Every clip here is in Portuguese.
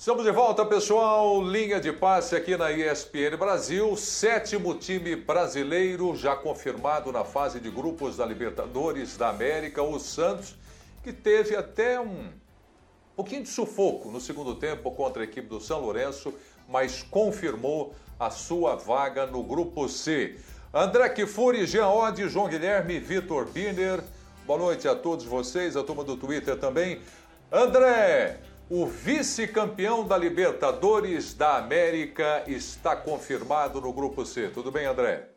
Estamos de volta, pessoal. Linha de passe aqui na ESPN Brasil. Sétimo time brasileiro já confirmado na fase de grupos da Libertadores da América, o Santos, que teve até um pouquinho de sufoco no segundo tempo contra a equipe do São Lourenço, mas confirmou a sua vaga no grupo C. André Kifuri, Jean Oddi, João Guilherme, Vitor Birner. Boa noite a todos vocês, a turma do Twitter também. André, o vice-campeão da Libertadores da América está confirmado no Grupo C. Tudo bem, André?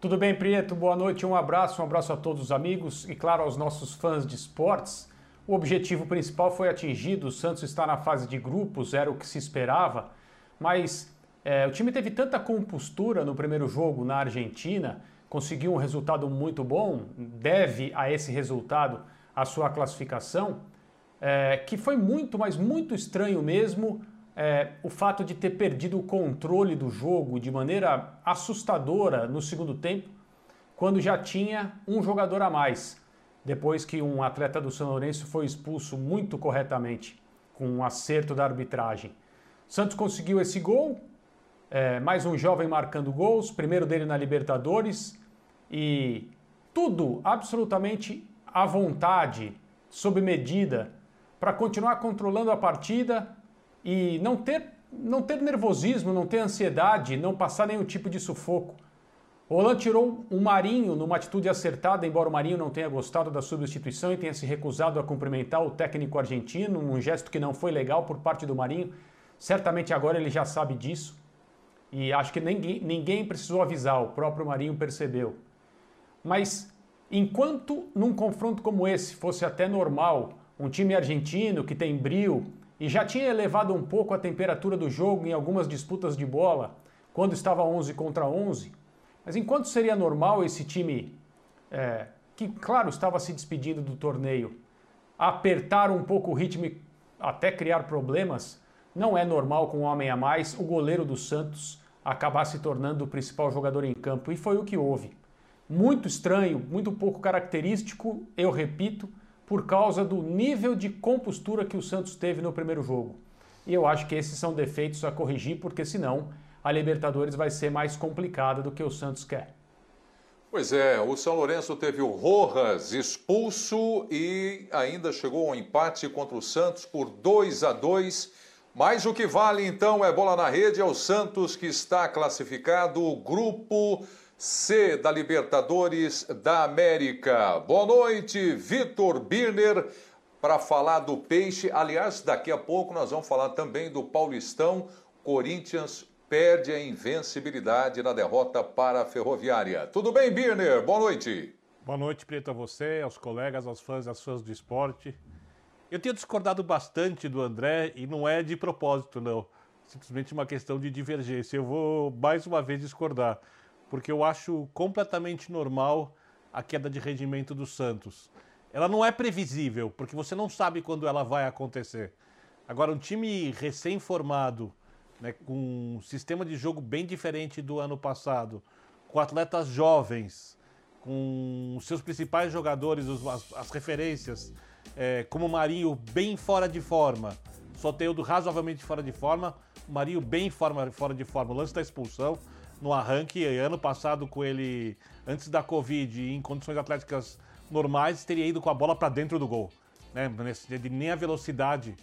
Tudo bem, Prieto? Boa noite, um abraço, um abraço a todos os amigos e, claro, aos nossos fãs de esportes. O objetivo principal foi atingido, o Santos está na fase de grupos, era o que se esperava, mas é, o time teve tanta compostura no primeiro jogo na Argentina, conseguiu um resultado muito bom, deve a esse resultado a sua classificação é, que foi muito, mas muito estranho mesmo é, o fato de ter perdido o controle do jogo de maneira assustadora no segundo tempo, quando já tinha um jogador a mais, depois que um atleta do São Lourenço foi expulso muito corretamente, com um acerto da arbitragem. Santos conseguiu esse gol, é, mais um jovem marcando gols, primeiro dele na Libertadores, e tudo absolutamente à vontade, sob medida, para continuar controlando a partida e não ter, não ter nervosismo, não ter ansiedade, não passar nenhum tipo de sufoco. O tirou o Marinho numa atitude acertada, embora o Marinho não tenha gostado da substituição e tenha se recusado a cumprimentar o técnico argentino, um gesto que não foi legal por parte do Marinho. Certamente agora ele já sabe disso e acho que ninguém, ninguém precisou avisar, o próprio Marinho percebeu. Mas enquanto num confronto como esse fosse até normal um time argentino que tem brio e já tinha elevado um pouco a temperatura do jogo em algumas disputas de bola, quando estava 11 contra 11. Mas enquanto seria normal esse time, é, que claro estava se despedindo do torneio, apertar um pouco o ritmo e até criar problemas, não é normal com um homem a mais o goleiro do Santos acabar se tornando o principal jogador em campo. E foi o que houve. Muito estranho, muito pouco característico, eu repito, por causa do nível de compostura que o Santos teve no primeiro jogo. E eu acho que esses são defeitos a corrigir, porque senão a Libertadores vai ser mais complicada do que o Santos quer. Pois é, o São Lourenço teve o Rojas expulso e ainda chegou ao empate contra o Santos por 2 a 2. Mas o que vale então é bola na rede, é o Santos que está classificado, o grupo C da Libertadores da América. Boa noite, Vitor Birner, para falar do Peixe. Aliás, daqui a pouco nós vamos falar também do Paulistão. Corinthians perde a invencibilidade na derrota para a Ferroviária. Tudo bem, Birner? Boa noite. Boa noite, Preto, a você, aos colegas, aos fãs às fãs do esporte. Eu tenho discordado bastante do André e não é de propósito, não. Simplesmente uma questão de divergência. Eu vou mais uma vez discordar porque eu acho completamente normal a queda de rendimento do Santos. Ela não é previsível, porque você não sabe quando ela vai acontecer. Agora, um time recém-formado, né, com um sistema de jogo bem diferente do ano passado, com atletas jovens, com seus principais jogadores, as, as referências, é, como o Marinho bem fora de forma, Soteudo razoavelmente fora de forma, o Marinho bem fora de forma, o lance da expulsão, no arranque. Ano passado, com ele, antes da Covid, em condições atléticas normais, teria ido com a bola para dentro do gol. Né? Nem a velocidade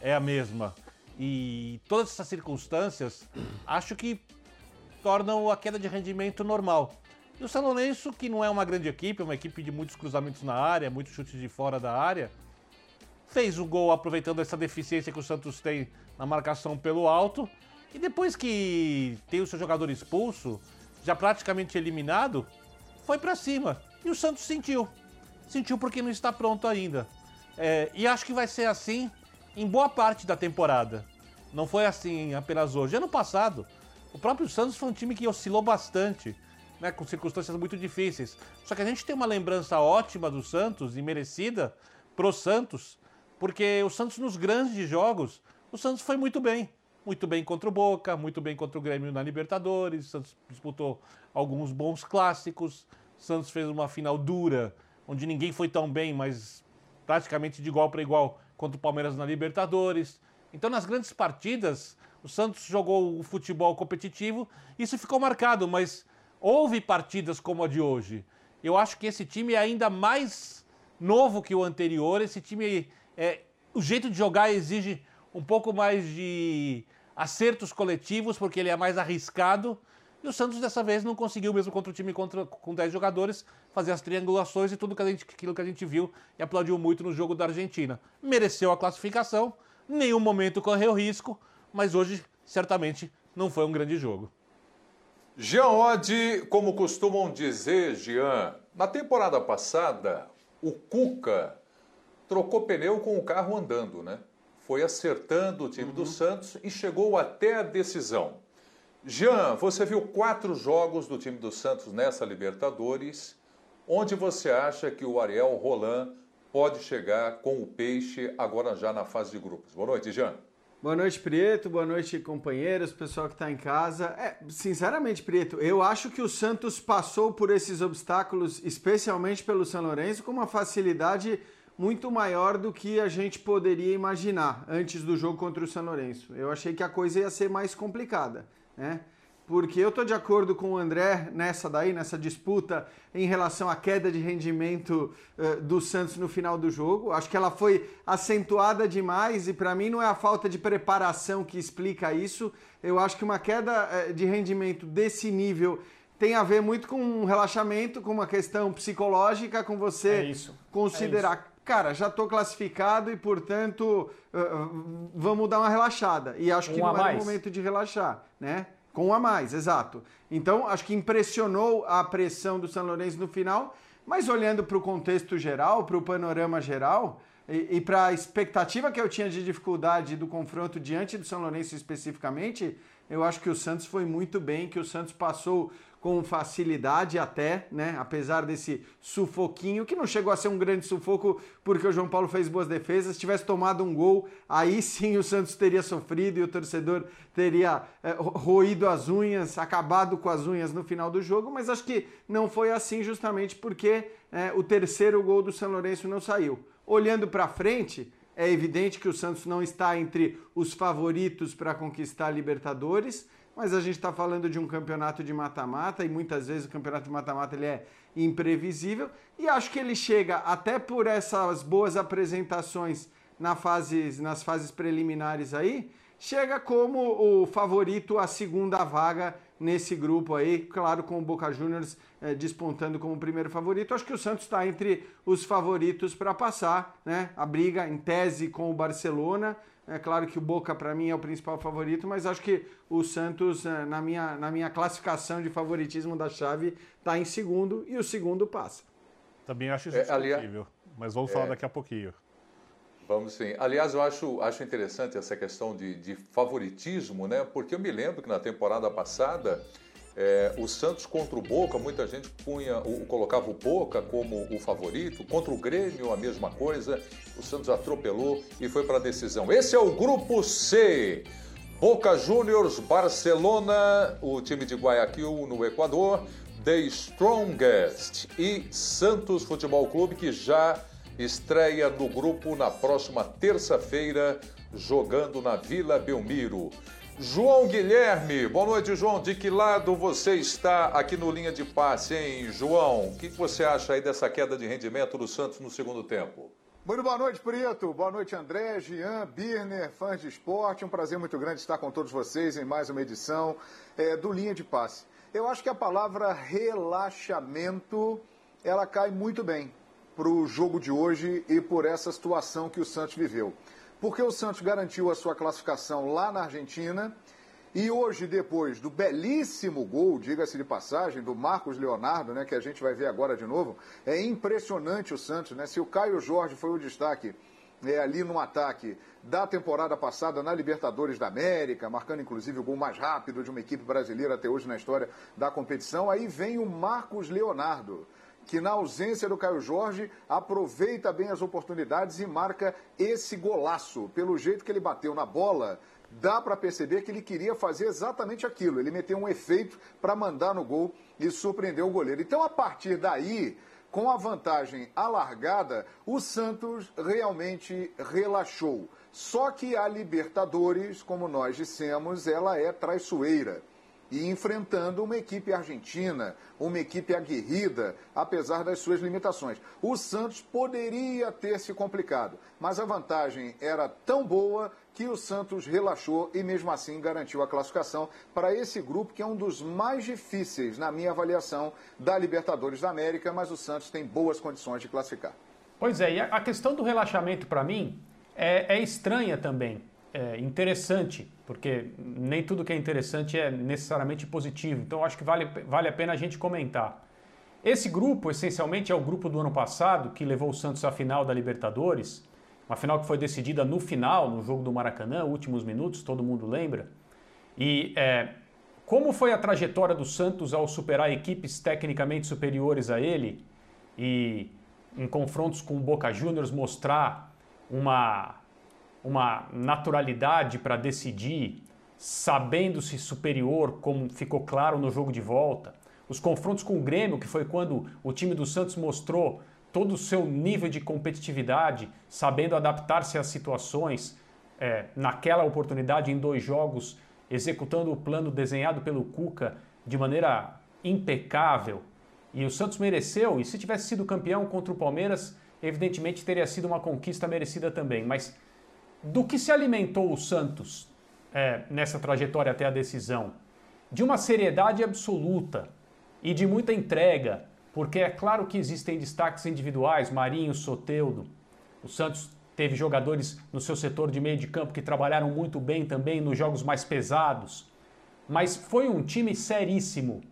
é a mesma. E todas essas circunstâncias, acho que tornam a queda de rendimento normal. E o São Lourenço, que não é uma grande equipe, é uma equipe de muitos cruzamentos na área, muitos chutes de fora da área, fez o gol aproveitando essa deficiência que o Santos tem na marcação pelo alto e depois que tem o seu jogador expulso, já praticamente eliminado, foi para cima. E o Santos sentiu. Sentiu porque não está pronto ainda. É, e acho que vai ser assim em boa parte da temporada. Não foi assim apenas hoje. Ano passado, o próprio Santos foi um time que oscilou bastante, né, com circunstâncias muito difíceis. Só que a gente tem uma lembrança ótima do Santos e merecida pro Santos, porque o Santos nos grandes jogos, o Santos foi muito bem muito bem contra o Boca, muito bem contra o Grêmio na Libertadores. Santos disputou alguns bons clássicos. Santos fez uma final dura, onde ninguém foi tão bem, mas praticamente de igual para igual contra o Palmeiras na Libertadores. Então, nas grandes partidas, o Santos jogou o futebol competitivo, isso ficou marcado, mas houve partidas como a de hoje. Eu acho que esse time é ainda mais novo que o anterior. Esse time, é, o jeito de jogar exige um pouco mais de acertos coletivos, porque ele é mais arriscado. E o Santos dessa vez não conseguiu, mesmo contra o time contra, com 10 jogadores, fazer as triangulações e tudo que a gente, aquilo que a gente viu e aplaudiu muito no jogo da Argentina. Mereceu a classificação, nenhum momento correu risco, mas hoje certamente não foi um grande jogo. Jean Oddi, como costumam dizer, Jean, na temporada passada, o Cuca trocou pneu com o carro andando, né? Foi acertando o time uhum. do Santos e chegou até a decisão. Jean, você viu quatro jogos do time do Santos nessa Libertadores. Onde você acha que o Ariel Roland pode chegar com o Peixe agora já na fase de grupos? Boa noite, Jean. Boa noite, Prieto. Boa noite, companheiros, pessoal que está em casa. É, sinceramente, Prieto, eu acho que o Santos passou por esses obstáculos, especialmente pelo São Lourenço, com uma facilidade muito maior do que a gente poderia imaginar antes do jogo contra o São Lourenço. Eu achei que a coisa ia ser mais complicada, né? porque eu estou de acordo com o André nessa daí, nessa disputa em relação à queda de rendimento uh, do Santos no final do jogo. Acho que ela foi acentuada demais e para mim não é a falta de preparação que explica isso. Eu acho que uma queda uh, de rendimento desse nível tem a ver muito com um relaxamento, com uma questão psicológica, com você é isso. considerar. É. Cara, já estou classificado e, portanto, uh, vamos dar uma relaxada. E acho um que não é o momento de relaxar, né? Com um a mais, exato. Então, acho que impressionou a pressão do São Lourenço no final, mas olhando para o contexto geral, para o panorama geral, e, e para a expectativa que eu tinha de dificuldade do confronto diante do São Lourenço especificamente, eu acho que o Santos foi muito bem, que o Santos passou com facilidade até, né? Apesar desse sufoquinho, que não chegou a ser um grande sufoco porque o João Paulo fez boas defesas. Se tivesse tomado um gol, aí sim o Santos teria sofrido e o torcedor teria é, roído as unhas, acabado com as unhas no final do jogo, mas acho que não foi assim justamente porque é, o terceiro gol do São Lourenço não saiu. Olhando para frente, é evidente que o Santos não está entre os favoritos para conquistar a Libertadores mas a gente está falando de um campeonato de mata-mata e muitas vezes o campeonato de mata-mata ele é imprevisível e acho que ele chega até por essas boas apresentações na fase, nas fases preliminares aí, chega como o favorito à segunda vaga nesse grupo aí, claro, com o Boca Juniors eh, despontando como primeiro favorito. Acho que o Santos está entre os favoritos para passar, né? A briga em tese com o Barcelona, é claro que o Boca para mim é o principal favorito, mas acho que o Santos, é, na minha, na minha classificação de favoritismo da chave, está em segundo e o segundo passa. Também acho isso é, aliás, mas vamos falar é, daqui a pouquinho. Vamos sim. Aliás, eu acho, acho interessante essa questão de, de favoritismo, né? Porque eu me lembro que na temporada passada é, o Santos contra o Boca, muita gente punha, o, colocava o Boca como o favorito. Contra o Grêmio, a mesma coisa. O Santos atropelou e foi para a decisão. Esse é o grupo C. Boca Juniors, Barcelona, o time de Guayaquil no Equador, The Strongest e Santos Futebol Clube, que já estreia no grupo na próxima terça-feira, jogando na Vila Belmiro. João Guilherme, boa noite, João. De que lado você está aqui no linha de passe, hein, João? O que você acha aí dessa queda de rendimento do Santos no segundo tempo? Muito boa noite, Preto. Boa noite, André, Jean, Birner, fãs de esporte. Um prazer muito grande estar com todos vocês em mais uma edição é, do Linha de Passe. Eu acho que a palavra relaxamento ela cai muito bem para o jogo de hoje e por essa situação que o Santos viveu porque o Santos garantiu a sua classificação lá na Argentina. E hoje, depois do belíssimo gol, diga-se de passagem, do Marcos Leonardo, né, que a gente vai ver agora de novo, é impressionante o Santos, né? Se o Caio Jorge foi o destaque é, ali no ataque da temporada passada na Libertadores da América, marcando inclusive o gol mais rápido de uma equipe brasileira até hoje na história da competição, aí vem o Marcos Leonardo que na ausência do Caio Jorge aproveita bem as oportunidades e marca esse golaço. Pelo jeito que ele bateu na bola, dá para perceber que ele queria fazer exatamente aquilo. Ele meteu um efeito para mandar no gol e surpreender o goleiro. Então, a partir daí, com a vantagem alargada, o Santos realmente relaxou. Só que a Libertadores, como nós dissemos, ela é traiçoeira e enfrentando uma equipe argentina, uma equipe aguerrida, apesar das suas limitações. O Santos poderia ter se complicado, mas a vantagem era tão boa que o Santos relaxou e mesmo assim garantiu a classificação para esse grupo que é um dos mais difíceis, na minha avaliação, da Libertadores da América, mas o Santos tem boas condições de classificar. Pois é, e a questão do relaxamento para mim é, é estranha também é, interessante, porque nem tudo que é interessante é necessariamente positivo. Então acho que vale, vale a pena a gente comentar. Esse grupo, essencialmente, é o grupo do ano passado que levou o Santos à final da Libertadores, uma final que foi decidida no final, no jogo do Maracanã, últimos minutos, todo mundo lembra. E é, como foi a trajetória do Santos ao superar equipes tecnicamente superiores a ele e em confrontos com o Boca Juniors mostrar uma uma naturalidade para decidir, sabendo-se superior, como ficou claro no jogo de volta. Os confrontos com o Grêmio, que foi quando o time do Santos mostrou todo o seu nível de competitividade, sabendo adaptar-se às situações, é, naquela oportunidade, em dois jogos, executando o plano desenhado pelo Cuca de maneira impecável. E o Santos mereceu, e se tivesse sido campeão contra o Palmeiras, evidentemente teria sido uma conquista merecida também. Mas do que se alimentou o Santos é, nessa trajetória até a decisão? De uma seriedade absoluta e de muita entrega, porque é claro que existem destaques individuais, Marinho, Soteudo. O Santos teve jogadores no seu setor de meio de campo que trabalharam muito bem também nos jogos mais pesados. Mas foi um time seríssimo.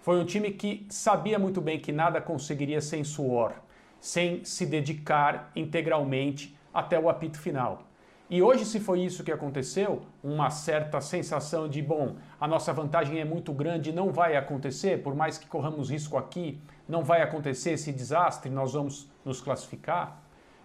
Foi um time que sabia muito bem que nada conseguiria sem suor, sem se dedicar integralmente até o apito final. E hoje, se foi isso que aconteceu, uma certa sensação de, bom, a nossa vantagem é muito grande, não vai acontecer, por mais que corramos risco aqui, não vai acontecer esse desastre, nós vamos nos classificar.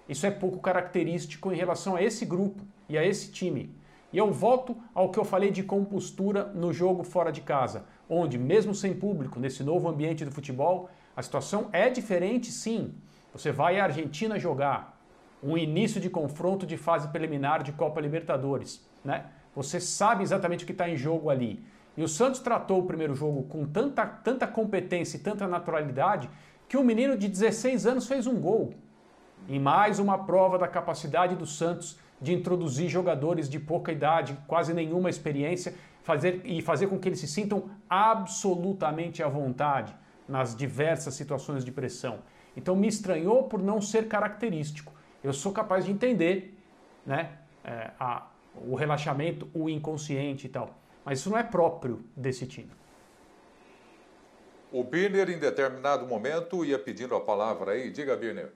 Isso é pouco característico em relação a esse grupo e a esse time. E eu volto ao que eu falei de compostura no jogo fora de casa, onde, mesmo sem público, nesse novo ambiente do futebol, a situação é diferente sim. Você vai à Argentina jogar, um início de confronto de fase preliminar de Copa Libertadores, né? Você sabe exatamente o que está em jogo ali. E o Santos tratou o primeiro jogo com tanta, tanta competência e tanta naturalidade que um menino de 16 anos fez um gol. E mais uma prova da capacidade do Santos de introduzir jogadores de pouca idade, quase nenhuma experiência, fazer, e fazer com que eles se sintam absolutamente à vontade nas diversas situações de pressão. Então me estranhou por não ser característico eu sou capaz de entender né, é, a, o relaxamento, o inconsciente e tal. Mas isso não é próprio desse time. O Birner, em determinado momento, ia pedindo a palavra aí. Diga, Birner.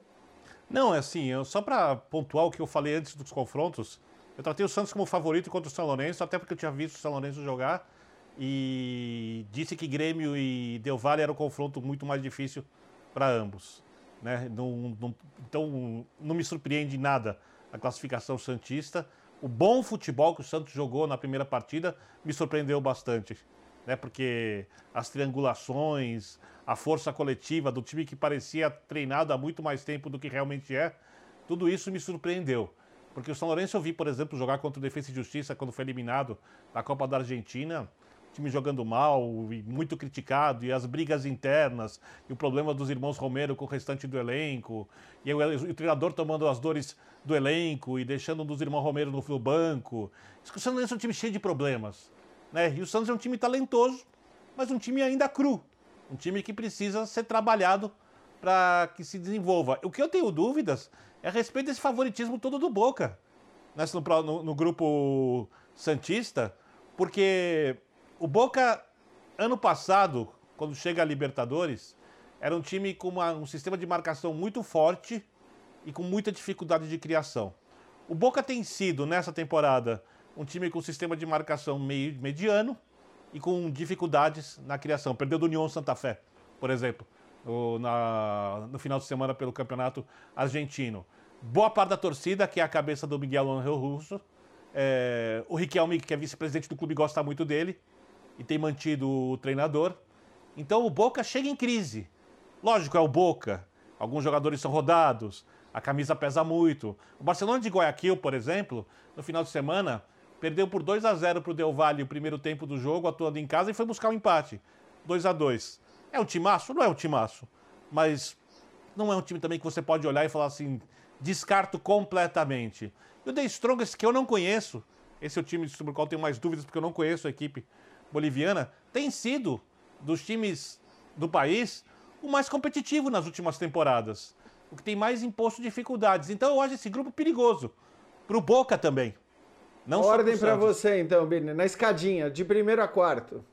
Não, é assim, eu, só para pontuar o que eu falei antes dos confrontos, eu tratei o Santos como favorito contra o São Lourenço, até porque eu tinha visto o São Lourenço jogar e disse que Grêmio e Del Valle era um confronto muito mais difícil para ambos. Né? Não, não, então, não me surpreende nada a classificação Santista. O bom futebol que o Santos jogou na primeira partida me surpreendeu bastante. Né? Porque as triangulações, a força coletiva do time que parecia treinado há muito mais tempo do que realmente é, tudo isso me surpreendeu. Porque o São Lourenço eu vi, por exemplo, jogar contra o Defesa e Justiça quando foi eliminado da Copa da Argentina time jogando mal e muito criticado, e as brigas internas, e o problema dos irmãos Romero com o restante do elenco, e o, o treinador tomando as dores do elenco e deixando um dos irmãos Romero no, no banco. O Santos é um time cheio de problemas. Né? E o Santos é um time talentoso, mas um time ainda cru. Um time que precisa ser trabalhado para que se desenvolva. O que eu tenho dúvidas é a respeito desse favoritismo todo do Boca nessa, no, no, no grupo Santista, porque o Boca, ano passado, quando chega a Libertadores, era um time com uma, um sistema de marcação muito forte e com muita dificuldade de criação. O Boca tem sido, nessa temporada, um time com sistema de marcação meio mediano e com dificuldades na criação. Perdeu do União Santa Fé, por exemplo, no, na, no final de semana pelo campeonato argentino. Boa parte da torcida, que é a cabeça do Miguel Angel Russo, é, o Riquelme, que é vice-presidente do clube, gosta muito dele e tem mantido o treinador. Então o Boca chega em crise. Lógico, é o Boca. Alguns jogadores são rodados, a camisa pesa muito. O Barcelona de Guayaquil, por exemplo, no final de semana, perdeu por 2 a 0 para o Del Valle o primeiro tempo do jogo, atuando em casa, e foi buscar o um empate. 2 a 2 É um timaço? Não é um timaço. Mas não é um time também que você pode olhar e falar assim, descarto completamente. E o The Strongest, que eu não conheço, esse é o time sobre o qual tenho mais dúvidas, porque eu não conheço a equipe boliviana, tem sido, dos times do país, o mais competitivo nas últimas temporadas. O que tem mais imposto dificuldades. Então eu acho esse grupo perigoso. Para o Boca também. Não Ordem para você, então, Birne, na escadinha, de primeiro a quarto.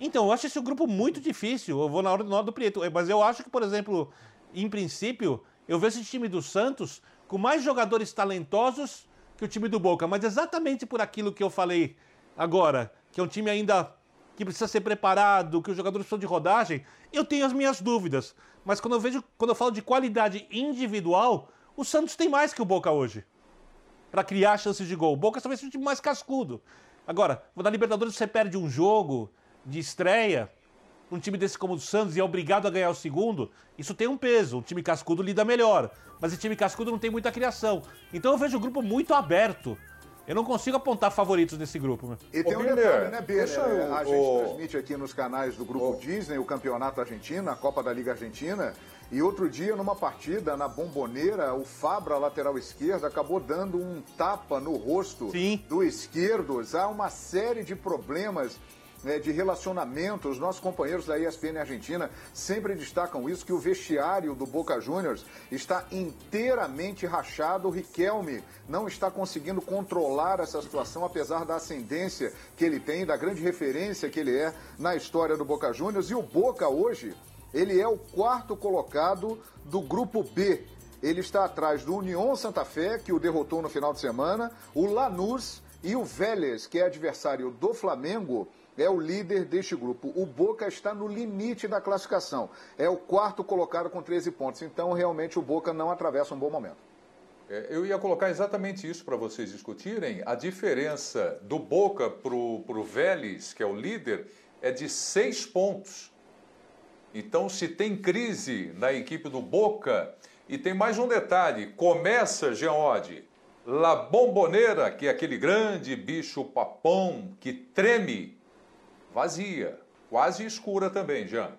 Então, eu acho esse grupo muito difícil. Eu vou na ordem do, do Prieto. Mas eu acho que, por exemplo, em princípio, eu vejo esse time do Santos com mais jogadores talentosos que o time do Boca. Mas exatamente por aquilo que eu falei agora, que é um time ainda que precisa ser preparado, que os jogadores precisam de rodagem, eu tenho as minhas dúvidas. Mas quando eu vejo, quando eu falo de qualidade individual, o Santos tem mais que o Boca hoje. Para criar chances de gol. O Boca talvez seja um time mais cascudo. Agora, na Libertadores você perde um jogo de estreia, um time desse como o Santos e é obrigado a ganhar o segundo, isso tem um peso. O time cascudo lida melhor. Mas esse time cascudo não tem muita criação. Então eu vejo o grupo muito aberto. Eu não consigo apontar favoritos nesse grupo. Meu. E tem Ô, um Biner, detalhe, né, Biner? a gente transmite aqui nos canais do Grupo Disney o Campeonato Argentino, a Copa da Liga Argentina. E outro dia, numa partida na Bomboneira, o Fabra, lateral esquerdo, acabou dando um tapa no rosto Sim. do esquerdo. Há uma série de problemas né, de relacionamento. Os nossos companheiros da ESPN Argentina sempre destacam isso, que o vestiário do Boca Juniors está inteiramente rachado. O Riquelme não está conseguindo controlar essa situação, apesar da ascendência que ele tem, da grande referência que ele é na história do Boca Juniors. E o Boca hoje, ele é o quarto colocado do grupo B. Ele está atrás do União Santa Fé, que o derrotou no final de semana, o Lanús e o Vélez, que é adversário do Flamengo, é o líder deste grupo. O Boca está no limite da classificação. É o quarto colocado com 13 pontos. Então, realmente, o Boca não atravessa um bom momento. É, eu ia colocar exatamente isso para vocês discutirem. A diferença do Boca para o Vélez, que é o líder, é de seis pontos. Então, se tem crise na equipe do Boca, e tem mais um detalhe: começa, Geode, La Bombonera, que é aquele grande bicho papão que treme vazia, quase escura também, Jean.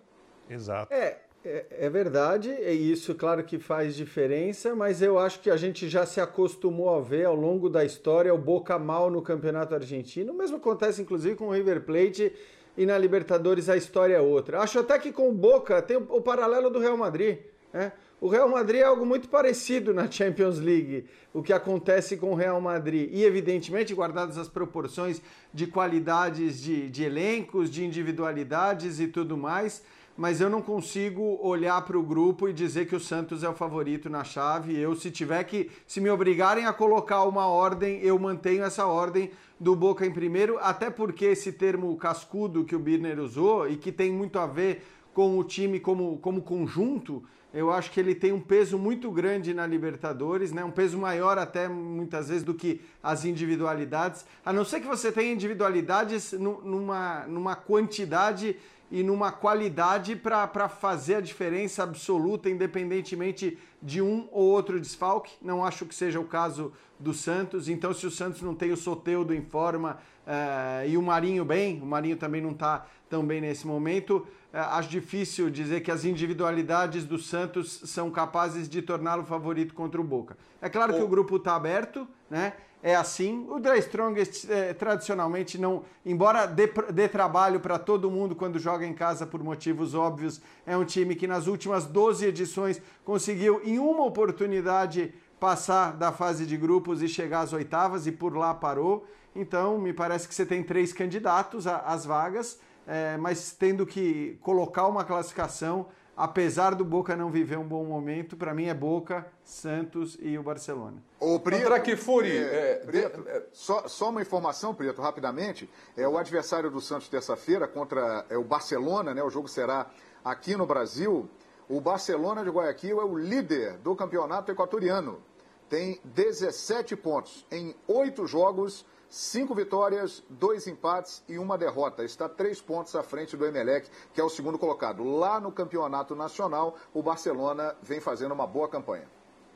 Exato. É, é, é, verdade, e isso, claro que faz diferença, mas eu acho que a gente já se acostumou a ver ao longo da história o Boca mal no Campeonato Argentino. O mesmo acontece, inclusive, com o River Plate e na Libertadores a história é outra. Acho até que com o Boca tem o, o paralelo do Real Madrid. Né? O Real Madrid é algo muito parecido na Champions League, o que acontece com o Real Madrid. E, evidentemente, guardadas as proporções de qualidades de, de elencos, de individualidades e tudo mais, mas eu não consigo olhar para o grupo e dizer que o Santos é o favorito na chave. Eu, se tiver que, se me obrigarem a colocar uma ordem, eu mantenho essa ordem do Boca em primeiro, até porque esse termo cascudo que o Birner usou e que tem muito a ver com o time como, como conjunto eu acho que ele tem um peso muito grande na Libertadores, né? um peso maior até muitas vezes do que as individualidades. A não ser que você tenha individualidades numa, numa quantidade e numa qualidade para fazer a diferença absoluta, independentemente de um ou outro desfalque. Não acho que seja o caso do Santos. Então, se o Santos não tem o Soteudo em forma uh, e o Marinho bem, o Marinho também não está tão bem nesse momento, uh, acho difícil dizer que as individualidades do Santos são capazes de torná-lo favorito contra o Boca. É claro que o grupo está aberto, né? é assim. O The Strongest é, tradicionalmente não, embora dê, dê trabalho para todo mundo quando joga em casa por motivos óbvios, é um time que nas últimas 12 edições conseguiu em uma oportunidade passar da fase de grupos e chegar às oitavas e por lá parou. Então, me parece que você tem três candidatos às vagas, é, mas tendo que colocar uma classificação apesar do Boca não viver um bom momento, para mim é Boca, Santos e o Barcelona. O Prieto, que Furi, é, é, Prieto, é, só, só uma informação, Prieto, rapidamente. É o adversário do Santos terça-feira contra é, o Barcelona, né? O jogo será aqui no Brasil. O Barcelona de Guayaquil é o líder do campeonato equatoriano. Tem 17 pontos em oito jogos cinco vitórias, dois empates e uma derrota. Está três pontos à frente do Emelec, que é o segundo colocado. Lá no campeonato nacional, o Barcelona vem fazendo uma boa campanha.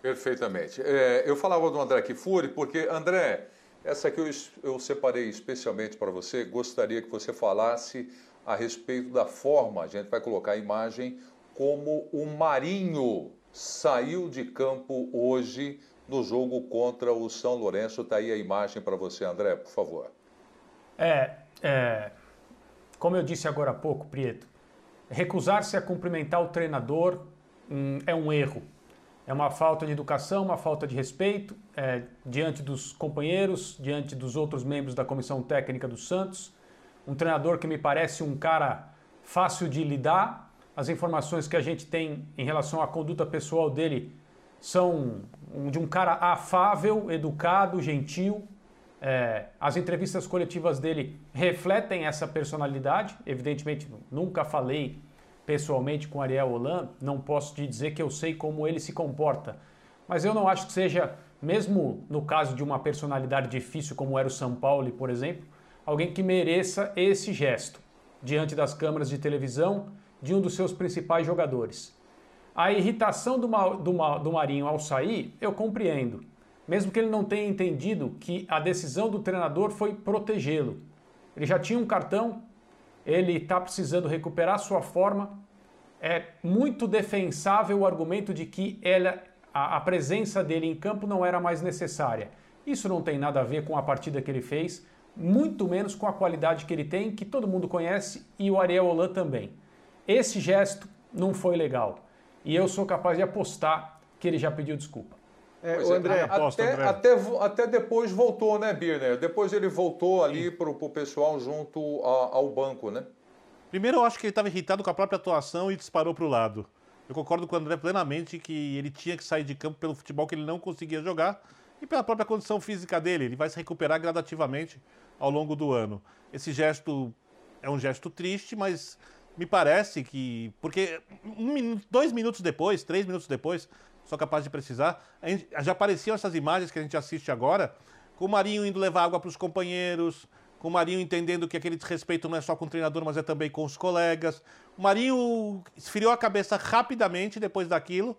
Perfeitamente. É, eu falava do André Kifuri porque, André, essa aqui eu, eu separei especialmente para você. Gostaria que você falasse a respeito da forma, a gente vai colocar a imagem, como o Marinho saiu de campo hoje no jogo contra o São Lourenço. Está aí a imagem para você, André, por favor. É, é, como eu disse agora há pouco, Prieto, recusar-se a cumprimentar o treinador hum, é um erro. É uma falta de educação, uma falta de respeito é, diante dos companheiros, diante dos outros membros da comissão técnica do Santos. Um treinador que me parece um cara fácil de lidar. As informações que a gente tem em relação à conduta pessoal dele são de um cara afável, educado, gentil. É, as entrevistas coletivas dele refletem essa personalidade. Evidentemente, nunca falei pessoalmente com Ariel Holan, não posso te dizer que eu sei como ele se comporta. Mas eu não acho que seja, mesmo no caso de uma personalidade difícil como era o São Paulo, por exemplo, alguém que mereça esse gesto diante das câmeras de televisão de um dos seus principais jogadores. A irritação do, do, do Marinho ao sair, eu compreendo. Mesmo que ele não tenha entendido que a decisão do treinador foi protegê-lo. Ele já tinha um cartão, ele está precisando recuperar sua forma. É muito defensável o argumento de que ela, a, a presença dele em campo não era mais necessária. Isso não tem nada a ver com a partida que ele fez, muito menos com a qualidade que ele tem, que todo mundo conhece e o Ariel Holan também. Esse gesto não foi legal. E eu sou capaz de apostar que ele já pediu desculpa. É, o é, André, aposto, até, André. Até, até, depois voltou, né, Birner? Depois ele voltou ali para o pessoal junto a, ao banco, né? Primeiro, eu acho que ele estava irritado com a própria atuação e disparou para o lado. Eu concordo com o André plenamente que ele tinha que sair de campo pelo futebol que ele não conseguia jogar e pela própria condição física dele. Ele vai se recuperar gradativamente ao longo do ano. Esse gesto é um gesto triste, mas me parece que. Porque um, dois minutos depois, três minutos depois, sou capaz de precisar, gente, já apareciam essas imagens que a gente assiste agora, com o Marinho indo levar água para os companheiros, com o Marinho entendendo que aquele desrespeito não é só com o treinador, mas é também com os colegas. O Marinho esfriou a cabeça rapidamente depois daquilo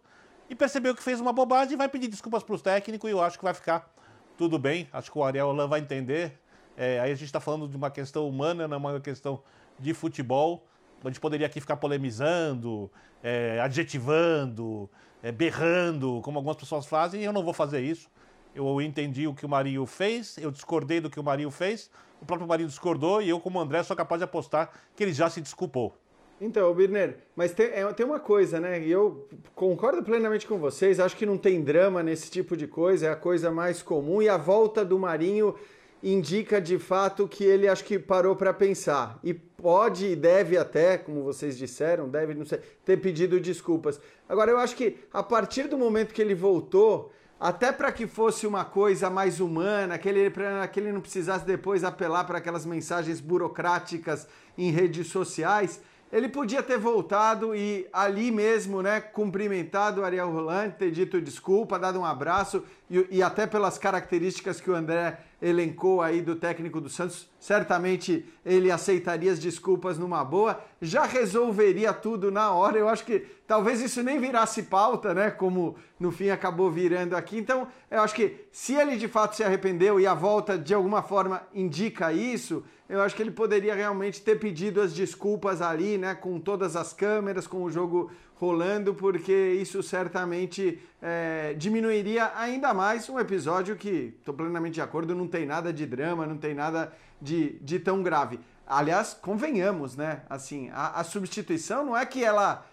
e percebeu que fez uma bobagem e vai pedir desculpas para os técnicos e eu acho que vai ficar tudo bem. Acho que o Ariel Holan vai entender. É, aí a gente está falando de uma questão humana, não é uma questão de futebol. A gente poderia aqui ficar polemizando, é, adjetivando, é, berrando, como algumas pessoas fazem, e eu não vou fazer isso. Eu entendi o que o Marinho fez, eu discordei do que o Marinho fez, o próprio Marinho discordou, e eu, como André, sou capaz de apostar que ele já se desculpou. Então, Birner, mas tem, é, tem uma coisa, né? E eu concordo plenamente com vocês, acho que não tem drama nesse tipo de coisa, é a coisa mais comum, e a volta do Marinho indica de fato que ele acho que parou para pensar e pode e deve até, como vocês disseram, deve não sei, ter pedido desculpas. Agora eu acho que a partir do momento que ele voltou, até para que fosse uma coisa mais humana, que ele, que ele não precisasse depois apelar para aquelas mensagens burocráticas em redes sociais, ele podia ter voltado e ali mesmo, né, cumprimentado o Ariel Roland, ter dito desculpa, dado um abraço e, e, até pelas características que o André elencou aí do técnico do Santos, certamente ele aceitaria as desculpas numa boa, já resolveria tudo na hora. Eu acho que talvez isso nem virasse pauta, né, como no fim acabou virando aqui. Então, eu acho que se ele de fato se arrependeu e a volta de alguma forma indica isso, eu acho que ele poderia realmente ter pedido as desculpas ali, né, com todas as câmeras, com o jogo rolando, porque isso certamente é, diminuiria ainda mais um episódio que, estou plenamente de acordo, não tem nada de drama, não tem nada de, de tão grave. Aliás, convenhamos, né? Assim, a, a substituição não é que ela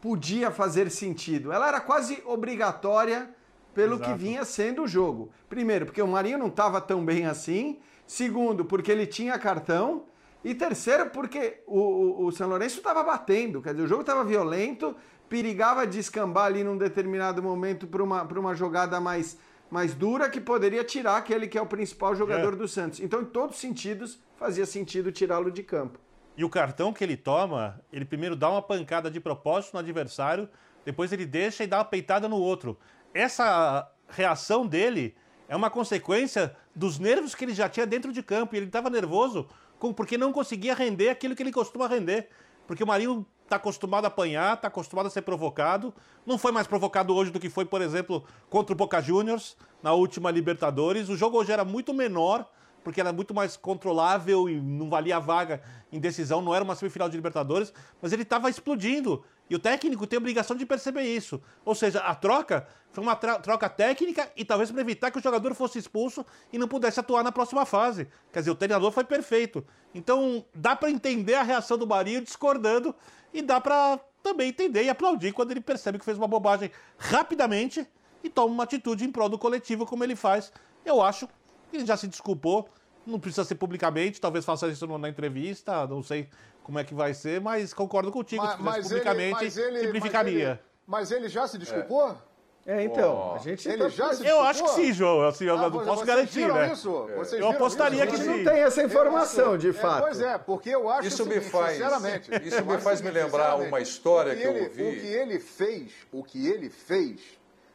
podia fazer sentido, ela era quase obrigatória pelo Exato. que vinha sendo o jogo. Primeiro, porque o Marinho não estava tão bem assim. Segundo, porque ele tinha cartão. E terceiro, porque o, o, o São Lourenço estava batendo. Quer dizer, o jogo estava violento, perigava descambar ali num determinado momento para uma, uma jogada mais, mais dura que poderia tirar aquele que é o principal jogador é. do Santos. Então, em todos os sentidos, fazia sentido tirá-lo de campo. E o cartão que ele toma, ele primeiro dá uma pancada de propósito no adversário, depois ele deixa e dá uma peitada no outro. Essa reação dele é uma consequência dos nervos que ele já tinha dentro de campo. E ele estava nervoso porque não conseguia render aquilo que ele costuma render. Porque o Marinho está acostumado a apanhar, está acostumado a ser provocado. Não foi mais provocado hoje do que foi, por exemplo, contra o Boca Juniors na última Libertadores. O jogo hoje era muito menor, porque era muito mais controlável e não valia a vaga em decisão, não era uma semifinal de Libertadores, mas ele estava explodindo. E o técnico tem a obrigação de perceber isso. Ou seja, a troca foi uma troca técnica e talvez para evitar que o jogador fosse expulso e não pudesse atuar na próxima fase. Quer dizer, o treinador foi perfeito. Então, dá para entender a reação do Marinho discordando e dá para também entender e aplaudir quando ele percebe que fez uma bobagem rapidamente e toma uma atitude em prol do coletivo como ele faz. Eu acho que ele já se desculpou. Não precisa ser publicamente, talvez faça isso na entrevista, não sei como é que vai ser, mas concordo contigo. Mas, se mas publicamente, ele, ele, simplificaria. Mas ele, mas ele, já se desculpou? É, então, oh. a gente ele tá... já se Eu acho que sim, João. Assim, eu ah, não posso garantir, né? Isso? É. Eu apostaria isso? que sim. não tem essa informação, de fato. É, pois é, porque eu acho isso me faz, sinceramente. Isso me faz me lembrar uma história que, ele, eu ouvi. O que ele fez, o que ele fez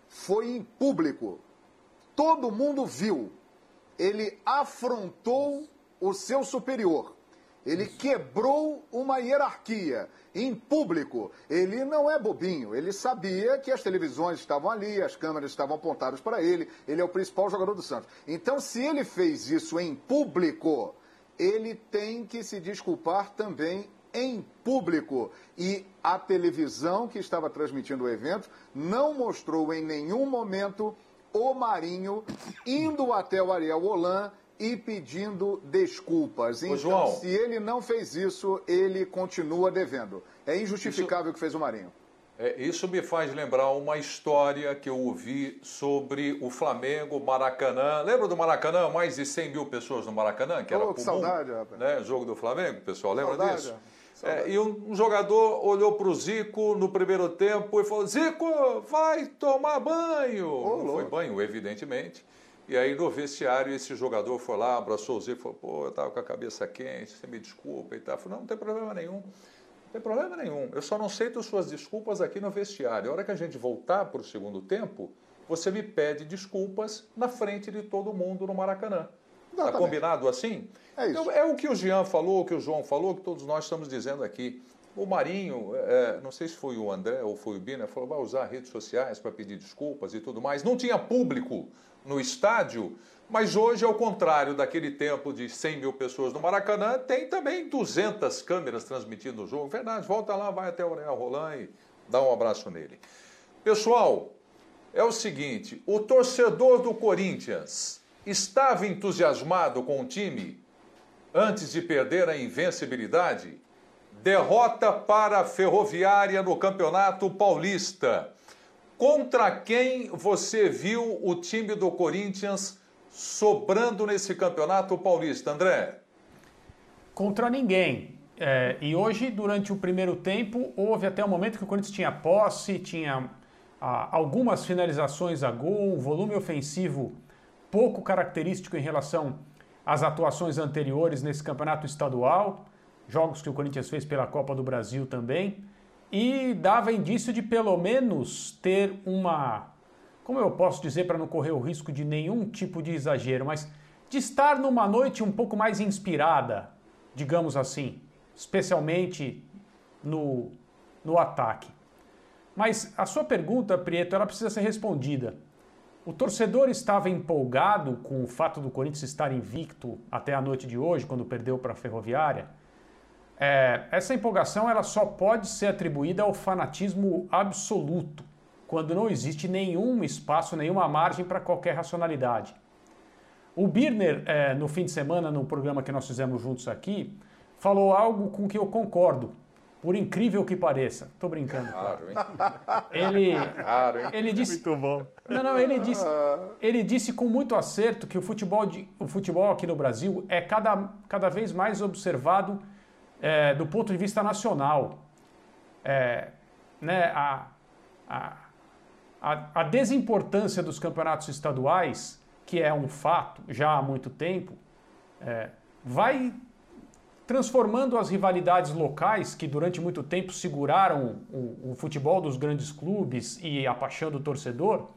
foi em público. Todo mundo viu. Ele afrontou o seu superior. Ele quebrou uma hierarquia em público. Ele não é bobinho. Ele sabia que as televisões estavam ali, as câmeras estavam apontadas para ele. Ele é o principal jogador do Santos. Então, se ele fez isso em público, ele tem que se desculpar também em público. E a televisão que estava transmitindo o evento não mostrou em nenhum momento o Marinho indo até o Ariel Holan e pedindo desculpas. Então, João, se ele não fez isso, ele continua devendo. É injustificável o que fez o Marinho. É, isso me faz lembrar uma história que eu ouvi sobre o Flamengo, Maracanã. Lembra do Maracanã? Mais de 100 mil pessoas no Maracanã, que oh, era que saudade, rapaz. Né? Jogo do Flamengo, pessoal, lembra saudade, disso? É, e um, um, jogador olhou para o Zico no primeiro tempo e falou: Zico, vai tomar banho. Oh, não foi banho, evidentemente. E aí no vestiário esse jogador foi lá, abraçou o Zico e falou, pô, eu estava com a cabeça quente, você me desculpa e tal. Eu falei, não, não tem problema nenhum. Não tem problema nenhum. Eu só não aceito suas desculpas aqui no vestiário. A hora que a gente voltar para o segundo tempo, você me pede desculpas na frente de todo mundo no Maracanã. Está combinado assim? É isso. Então, é o que o Jean falou, o que o João falou, que todos nós estamos dizendo aqui. O Marinho, é, não sei se foi o André ou foi o Bina, falou vai usar redes sociais para pedir desculpas e tudo mais. Não tinha público no estádio, mas hoje, ao contrário daquele tempo de 100 mil pessoas no Maracanã, tem também 200 câmeras transmitindo o jogo. Verdade, volta lá, vai até o Real Roland e dá um abraço nele. Pessoal, é o seguinte: o torcedor do Corinthians estava entusiasmado com o time antes de perder a invencibilidade? Derrota para a Ferroviária no Campeonato Paulista. Contra quem você viu o time do Corinthians sobrando nesse campeonato paulista, André? Contra ninguém. É, e hoje, durante o primeiro tempo, houve até o momento que o Corinthians tinha posse, tinha ah, algumas finalizações a gol, um volume ofensivo pouco característico em relação às atuações anteriores nesse campeonato estadual, jogos que o Corinthians fez pela Copa do Brasil também e dava indício de pelo menos ter uma, como eu posso dizer para não correr o risco de nenhum tipo de exagero, mas de estar numa noite um pouco mais inspirada, digamos assim, especialmente no, no ataque. Mas a sua pergunta, Prieto, ela precisa ser respondida. O torcedor estava empolgado com o fato do Corinthians estar invicto até a noite de hoje, quando perdeu para a Ferroviária? É, essa empolgação ela só pode ser atribuída ao fanatismo absoluto, quando não existe nenhum espaço, nenhuma margem para qualquer racionalidade. O Birner, é, no fim de semana, no programa que nós fizemos juntos aqui, falou algo com que eu concordo, por incrível que pareça. Estou brincando. Claro, hein? Ele, claro, hein? ele disse. Muito bom. Não, não, ele disse, ele disse com muito acerto que o futebol, de, o futebol aqui no Brasil é cada, cada vez mais observado é, do ponto de vista nacional, é, né, a, a, a, desimportância dos campeonatos estaduais, que é um fato já há muito tempo, é, vai transformando as rivalidades locais que durante muito tempo seguraram o, o, futebol dos grandes clubes e a paixão do torcedor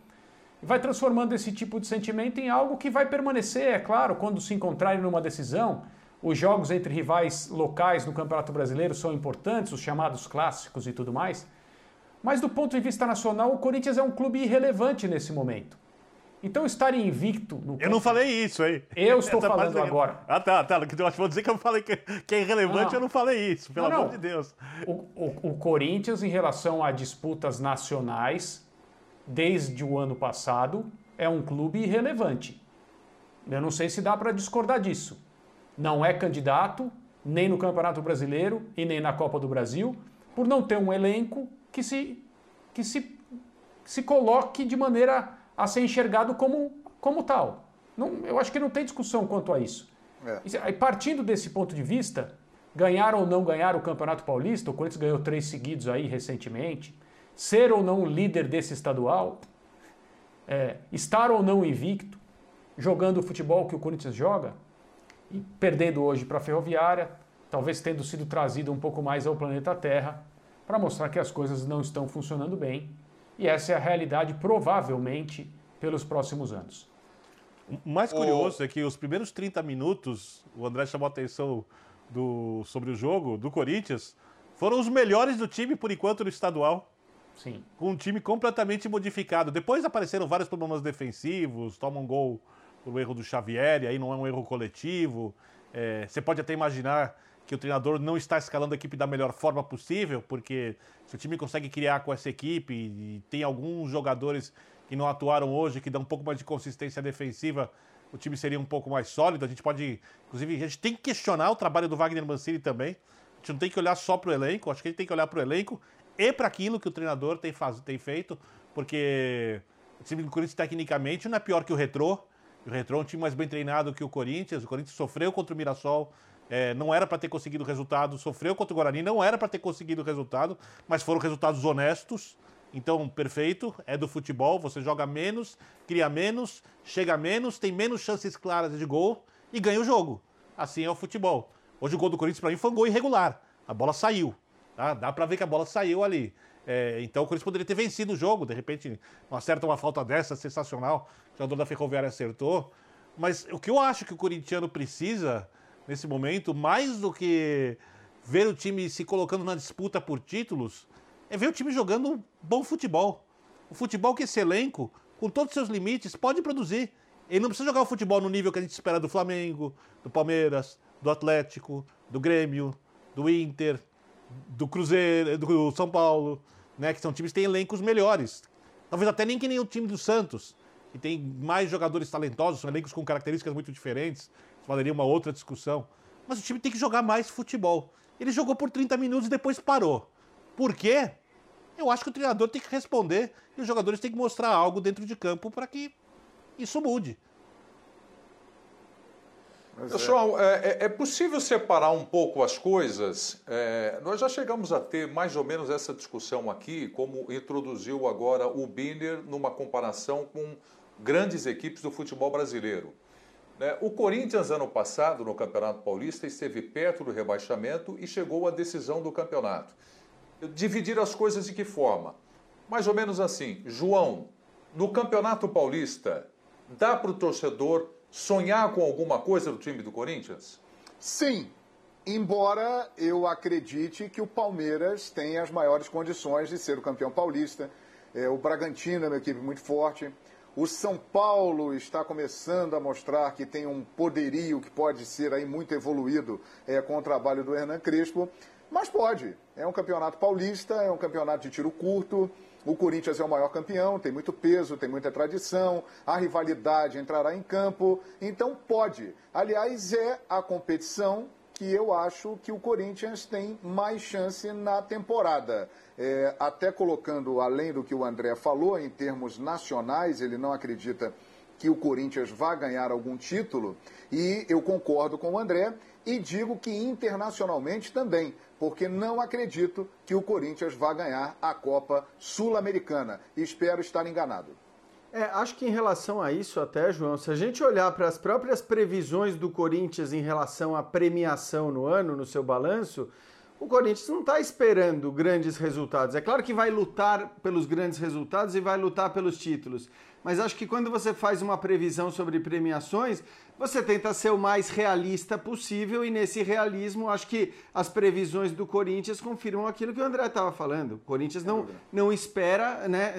vai transformando esse tipo de sentimento em algo que vai permanecer, é claro, quando se encontrarem numa decisão. Os jogos entre rivais locais no Campeonato Brasileiro são importantes, os chamados clássicos e tudo mais. Mas do ponto de vista nacional, o Corinthians é um clube irrelevante nesse momento. Então estar invicto no Eu não falei isso, hein? Eu estou falando agora. Ah, tá, tá. Eu vou dizer que eu falei que, que é irrelevante, não. eu não falei isso, pelo não, amor de Deus. O, o, o Corinthians, em relação a disputas nacionais, desde o ano passado, é um clube irrelevante. Eu não sei se dá para discordar disso. Não é candidato, nem no Campeonato Brasileiro e nem na Copa do Brasil, por não ter um elenco que se, que se, se coloque de maneira a ser enxergado como, como tal. Não, eu acho que não tem discussão quanto a isso. É. partindo desse ponto de vista, ganhar ou não ganhar o Campeonato Paulista, o Corinthians ganhou três seguidos aí recentemente, ser ou não líder desse estadual, é, estar ou não invicto, jogando o futebol que o Corinthians joga, e perdendo hoje para a Ferroviária, talvez tendo sido trazido um pouco mais ao planeta Terra, para mostrar que as coisas não estão funcionando bem. E essa é a realidade, provavelmente, pelos próximos anos. O mais curioso é que os primeiros 30 minutos, o André chamou a atenção do, sobre o jogo do Corinthians, foram os melhores do time, por enquanto, no estadual. Sim. Com um time completamente modificado. Depois apareceram vários problemas defensivos, toma um gol por erro do Xavier, e aí não é um erro coletivo. É, você pode até imaginar que o treinador não está escalando a equipe da melhor forma possível, porque se o time consegue criar com essa equipe e tem alguns jogadores que não atuaram hoje, que dão um pouco mais de consistência defensiva, o time seria um pouco mais sólido. A gente pode, inclusive, a gente tem que questionar o trabalho do Wagner Mancini também. A gente não tem que olhar só para o elenco, acho que a gente tem que olhar para o elenco e para aquilo que o treinador tem, faz, tem feito, porque o time do Corinthians tecnicamente não é pior que o Retrô. O Retrô é um time mais bem treinado que o Corinthians. O Corinthians sofreu contra o Mirassol, é, não era para ter conseguido resultado, sofreu contra o Guarani, não era para ter conseguido resultado, mas foram resultados honestos. Então, perfeito, é do futebol, você joga menos, cria menos, chega menos, tem menos chances claras de gol e ganha o jogo. Assim é o futebol. Hoje o gol do Corinthians para mim foi um gol irregular. A bola saiu. Tá? Dá para ver que a bola saiu ali. É, então o Corinthians poderia ter vencido o jogo, de repente não acerta uma falta dessa, sensacional. O jogador da Ferroviária acertou. Mas o que eu acho que o corintiano precisa nesse momento, mais do que ver o time se colocando na disputa por títulos, é ver o time jogando bom futebol. O futebol que esse elenco, com todos os seus limites, pode produzir. Ele não precisa jogar o futebol no nível que a gente espera do Flamengo, do Palmeiras, do Atlético, do Grêmio, do Inter, do Cruzeiro, do São Paulo, né? Que são times que têm elencos melhores. Talvez até nem que nem o time do Santos, que tem mais jogadores talentosos, são elencos com características muito diferentes. Isso valeria uma outra discussão. Mas o time tem que jogar mais futebol. Ele jogou por 30 minutos e depois parou. Por quê? Eu acho que o treinador tem que responder e os jogadores têm que mostrar algo dentro de campo para que isso mude. Pessoal, é. É, é, possível separar um pouco as coisas? É, nós já chegamos a ter mais ou menos essa discussão aqui, como introduziu agora o Biner numa comparação com grandes equipes do futebol brasileiro. Né? O Corinthians, ano passado, no Campeonato Paulista, esteve perto do rebaixamento e chegou à decisão do campeonato. Dividir as coisas de que forma? Mais ou menos assim. João, no Campeonato Paulista, dá para o torcedor sonhar com alguma coisa do time do Corinthians? Sim, embora eu acredite que o Palmeiras tem as maiores condições de ser o campeão paulista. É, o Bragantino é uma equipe muito forte. O São Paulo está começando a mostrar que tem um poderio que pode ser aí muito evoluído é, com o trabalho do Hernan Crespo. Mas pode. É um campeonato paulista, é um campeonato de tiro curto. O Corinthians é o maior campeão, tem muito peso, tem muita tradição, a rivalidade entrará em campo, então pode. Aliás, é a competição que eu acho que o Corinthians tem mais chance na temporada. É, até colocando, além do que o André falou, em termos nacionais, ele não acredita que o Corinthians vá ganhar algum título, e eu concordo com o André e digo que internacionalmente também, porque não acredito que o Corinthians vá ganhar a Copa Sul-Americana. Espero estar enganado. É, acho que em relação a isso até, João, se a gente olhar para as próprias previsões do Corinthians em relação à premiação no ano, no seu balanço, o Corinthians não está esperando grandes resultados. É claro que vai lutar pelos grandes resultados e vai lutar pelos títulos. Mas acho que quando você faz uma previsão sobre premiações, você tenta ser o mais realista possível e nesse realismo acho que as previsões do Corinthians confirmam aquilo que o André estava falando. O Corinthians não, não espera né,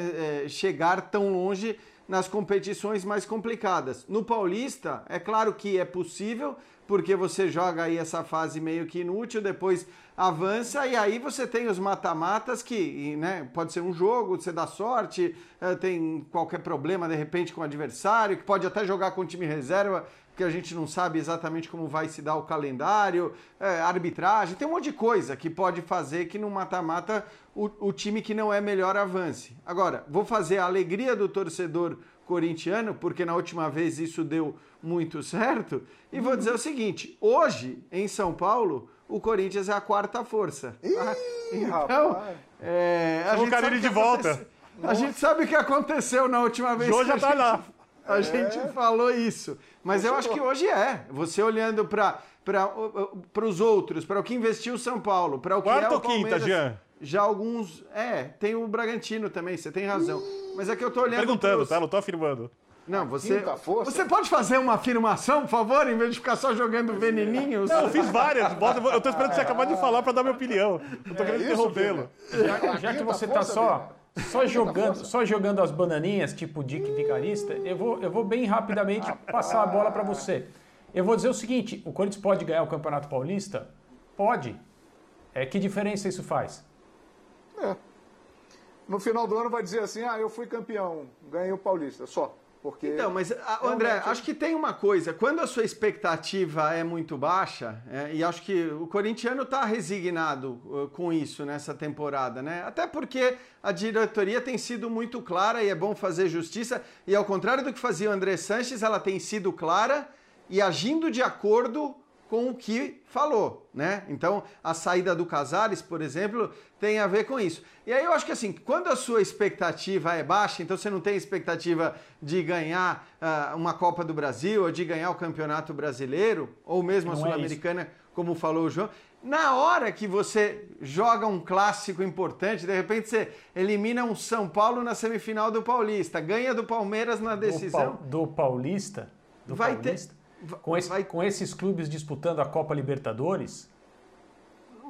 é, chegar tão longe nas competições mais complicadas. No Paulista, é claro que é possível, porque você joga aí essa fase meio que inútil, depois avança e aí você tem os mata-matas que, né, pode ser um jogo, você dá sorte, eh, tem qualquer problema de repente com o adversário, que pode até jogar com o time reserva, que a gente não sabe exatamente como vai se dar o calendário, é, arbitragem, tem um monte de coisa que pode fazer que no mata-mata o, o time que não é melhor avance. Agora, vou fazer a alegria do torcedor corintiano, porque na última vez isso deu muito certo, e vou dizer o seguinte: hoje, em São Paulo, o Corinthians é a quarta força. Ih, então, é, a, ele de volta. a gente sabe o que aconteceu na última vez. Hoje já tá gente, lá. A é. gente falou isso. Mas eu acho que hoje é. Você olhando para para os outros, para o que investiu o São Paulo, para o que Quarta é o ou quinta, Jean? Já alguns. É, tem o Bragantino também, você tem razão. Mas é que eu tô olhando. Perguntando, pros... tá? Não tô afirmando. Não, você. Você pode fazer uma afirmação, por favor, em vez de ficar só jogando veneninhos? Não, eu fiz várias. Eu tô esperando você acabar de falar para dar minha opinião. Eu tô querendo interrompê-lo. Já, já que você tá só. Só jogando, só jogando as bananinhas, tipo Dick Vicarista, eu vou, eu vou bem rapidamente passar a bola para você. Eu vou dizer o seguinte: o Corinthians pode ganhar o Campeonato Paulista? Pode. É, que diferença isso faz? É. No final do ano vai dizer assim: ah, eu fui campeão, ganhei o Paulista, só. Porque então, mas, André, realmente... acho que tem uma coisa. Quando a sua expectativa é muito baixa, é, e acho que o corintiano está resignado uh, com isso nessa temporada, né? Até porque a diretoria tem sido muito clara e é bom fazer justiça. E ao contrário do que fazia o André Sanches, ela tem sido clara e agindo de acordo com o que falou, né? Então, a saída do Casares, por exemplo, tem a ver com isso. E aí eu acho que assim, quando a sua expectativa é baixa, então você não tem expectativa de ganhar uh, uma Copa do Brasil ou de ganhar o Campeonato Brasileiro, ou mesmo a é Sul-Americana, é como falou o João, na hora que você joga um clássico importante, de repente você elimina um São Paulo na semifinal do Paulista, ganha do Palmeiras na decisão. Do, do Paulista? Do vai Paulista? ter com, esse, vai... com esses clubes disputando a Copa Libertadores,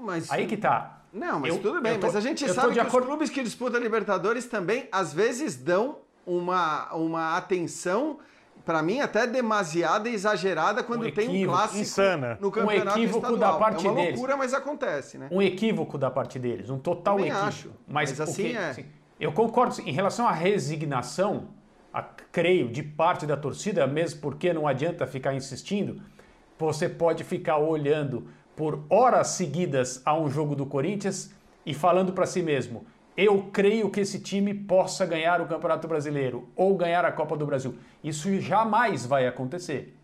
mas aí que tá. Não, mas eu, tudo bem. Tô, mas a gente sabe que acordo... os clubes que disputam a Libertadores também, às vezes, dão uma, uma atenção, para mim, até demasiada e exagerada quando um tem um clássico insana. no campeonato um equívoco estadual. da parte é uma deles. loucura, mas acontece, né? Um equívoco da parte deles, um total também equívoco. Acho, mas, mas assim é. Assim, eu concordo. Em relação à resignação, a, creio, de parte da torcida, mesmo porque não adianta ficar insistindo, você pode ficar olhando por horas seguidas a um jogo do Corinthians e falando para si mesmo: eu creio que esse time possa ganhar o Campeonato Brasileiro ou ganhar a Copa do Brasil. Isso jamais vai acontecer.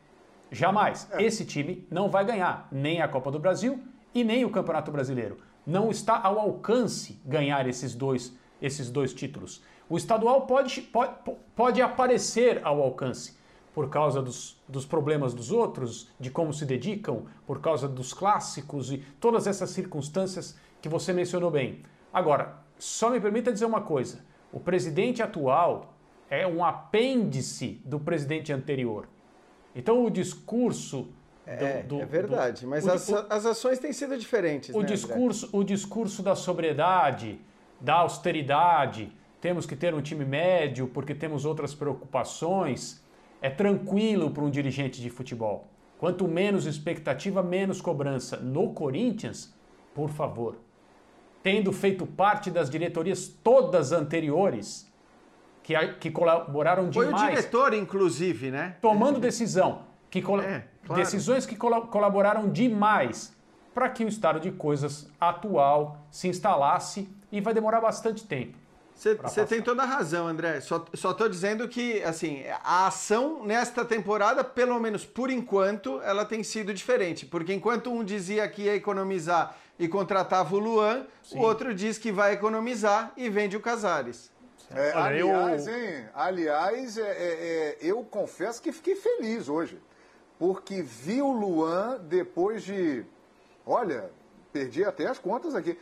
Jamais. É. Esse time não vai ganhar nem a Copa do Brasil e nem o Campeonato Brasileiro. Não está ao alcance ganhar esses dois, esses dois títulos. O estadual pode, pode, pode aparecer ao alcance por causa dos, dos problemas dos outros, de como se dedicam, por causa dos clássicos e todas essas circunstâncias que você mencionou bem. Agora, só me permita dizer uma coisa: o presidente atual é um apêndice do presidente anterior. Então, o discurso. É, do, é verdade, do, mas o, as, as, ações têm sido diferentes. O, né, discurso, o discurso da sobriedade, da austeridade, temos que ter um time médio porque temos outras preocupações. É tranquilo para um dirigente de futebol. Quanto menos expectativa, menos cobrança. No Corinthians, por favor, tendo feito parte das diretorias todas anteriores, que, que colaboraram demais. Foi o diretor, inclusive, né? Tomando decisão. Que é, claro. Decisões que colaboraram demais para que o estado de coisas atual se instalasse e vai demorar bastante tempo. Você tem toda a razão, André. Só, só tô dizendo que, assim, a ação nesta temporada, pelo menos por enquanto, ela tem sido diferente. Porque enquanto um dizia que ia economizar e contratava o Luan, Sim. o outro diz que vai economizar e vende o Casares. É, aliás, hein? Aliás, é, é, é, eu confesso que fiquei feliz hoje. Porque vi o Luan depois de, olha, perdi até as contas aqui.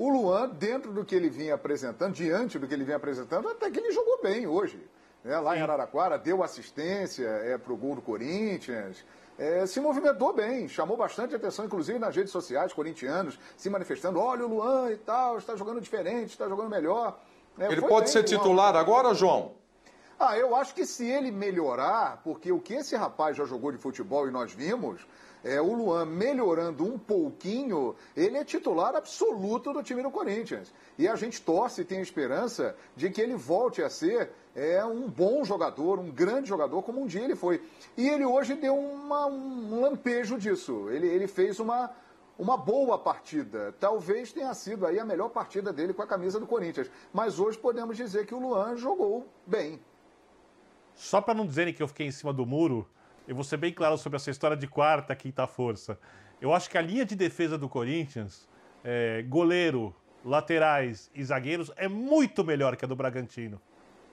O Luan, dentro do que ele vinha apresentando, diante do que ele vinha apresentando, até que ele jogou bem hoje. Né? Lá Sim. em Araraquara, deu assistência é, para o gol do Corinthians. É, se movimentou bem, chamou bastante atenção, inclusive nas redes sociais, corintianos se manifestando: olha o Luan e tal, está jogando diferente, está jogando melhor. É, ele pode bem, ser titular Luan. agora, João? Ah, eu acho que se ele melhorar, porque o que esse rapaz já jogou de futebol e nós vimos, é, o Luan melhorando um pouquinho, ele é titular absoluto do time do Corinthians. E a gente torce e tem esperança de que ele volte a ser é, um bom jogador, um grande jogador, como um dia ele foi. E ele hoje deu uma, um lampejo disso. Ele, ele fez uma, uma boa partida. Talvez tenha sido aí a melhor partida dele com a camisa do Corinthians. Mas hoje podemos dizer que o Luan jogou bem. Só para não dizerem que eu fiquei em cima do muro, eu vou ser bem claro sobre essa história de quarta, quinta força. Eu acho que a linha de defesa do Corinthians, é, goleiro, laterais e zagueiros, é muito melhor que a do Bragantino.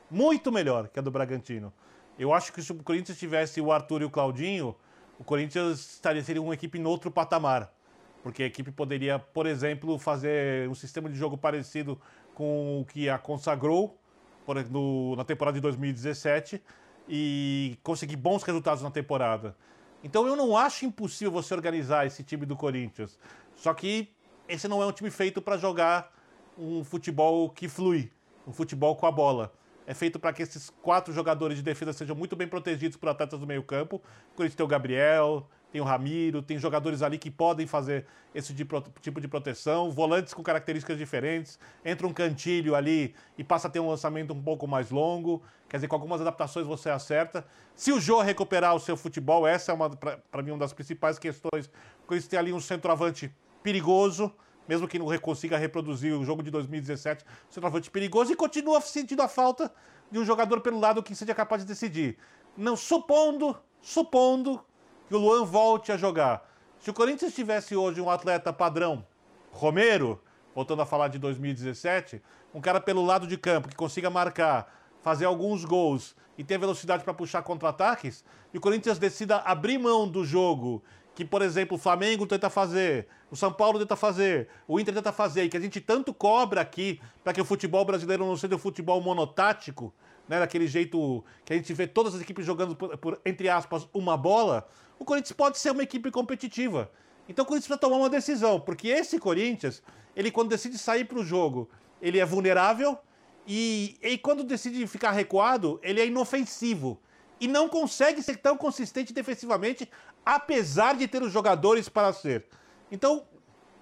Muito melhor que a do Bragantino. Eu acho que se o Corinthians tivesse o Arthur e o Claudinho, o Corinthians estaria seria uma equipe em outro patamar. Porque a equipe poderia, por exemplo, fazer um sistema de jogo parecido com o que a consagrou por, no, na temporada de 2017 e conseguir bons resultados na temporada. Então eu não acho impossível você organizar esse time do Corinthians. Só que esse não é um time feito para jogar um futebol que flui, um futebol com a bola. É feito para que esses quatro jogadores de defesa sejam muito bem protegidos por atletas do meio-campo. O Corinthians tem o Gabriel, tem o Ramiro, tem jogadores ali que podem fazer esse tipo de proteção, volantes com características diferentes, entra um cantilho ali e passa a ter um lançamento um pouco mais longo, quer dizer, com algumas adaptações você acerta. Se o Jô recuperar o seu futebol, essa é uma para mim uma das principais questões, porque eles têm ali um centroavante perigoso, mesmo que não consiga reproduzir o jogo de 2017, centroavante perigoso e continua sentindo a falta de um jogador pelo lado que seja capaz de decidir. Não supondo, supondo que o Luan volte a jogar. Se o Corinthians tivesse hoje um atleta padrão, Romero, voltando a falar de 2017, um cara pelo lado de campo que consiga marcar, fazer alguns gols e ter velocidade para puxar contra-ataques, e o Corinthians decida abrir mão do jogo que, por exemplo, o Flamengo tenta fazer, o São Paulo tenta fazer, o Inter tenta fazer, e que a gente tanto cobra aqui para que o futebol brasileiro não seja um futebol monotático, né, daquele jeito que a gente vê todas as equipes jogando por, por entre aspas, uma bola, o Corinthians pode ser uma equipe competitiva. Então o Corinthians precisa tomar uma decisão, porque esse Corinthians, ele quando decide sair para o jogo, ele é vulnerável e, e quando decide ficar recuado, ele é inofensivo. E não consegue ser tão consistente defensivamente, apesar de ter os jogadores para ser. Então,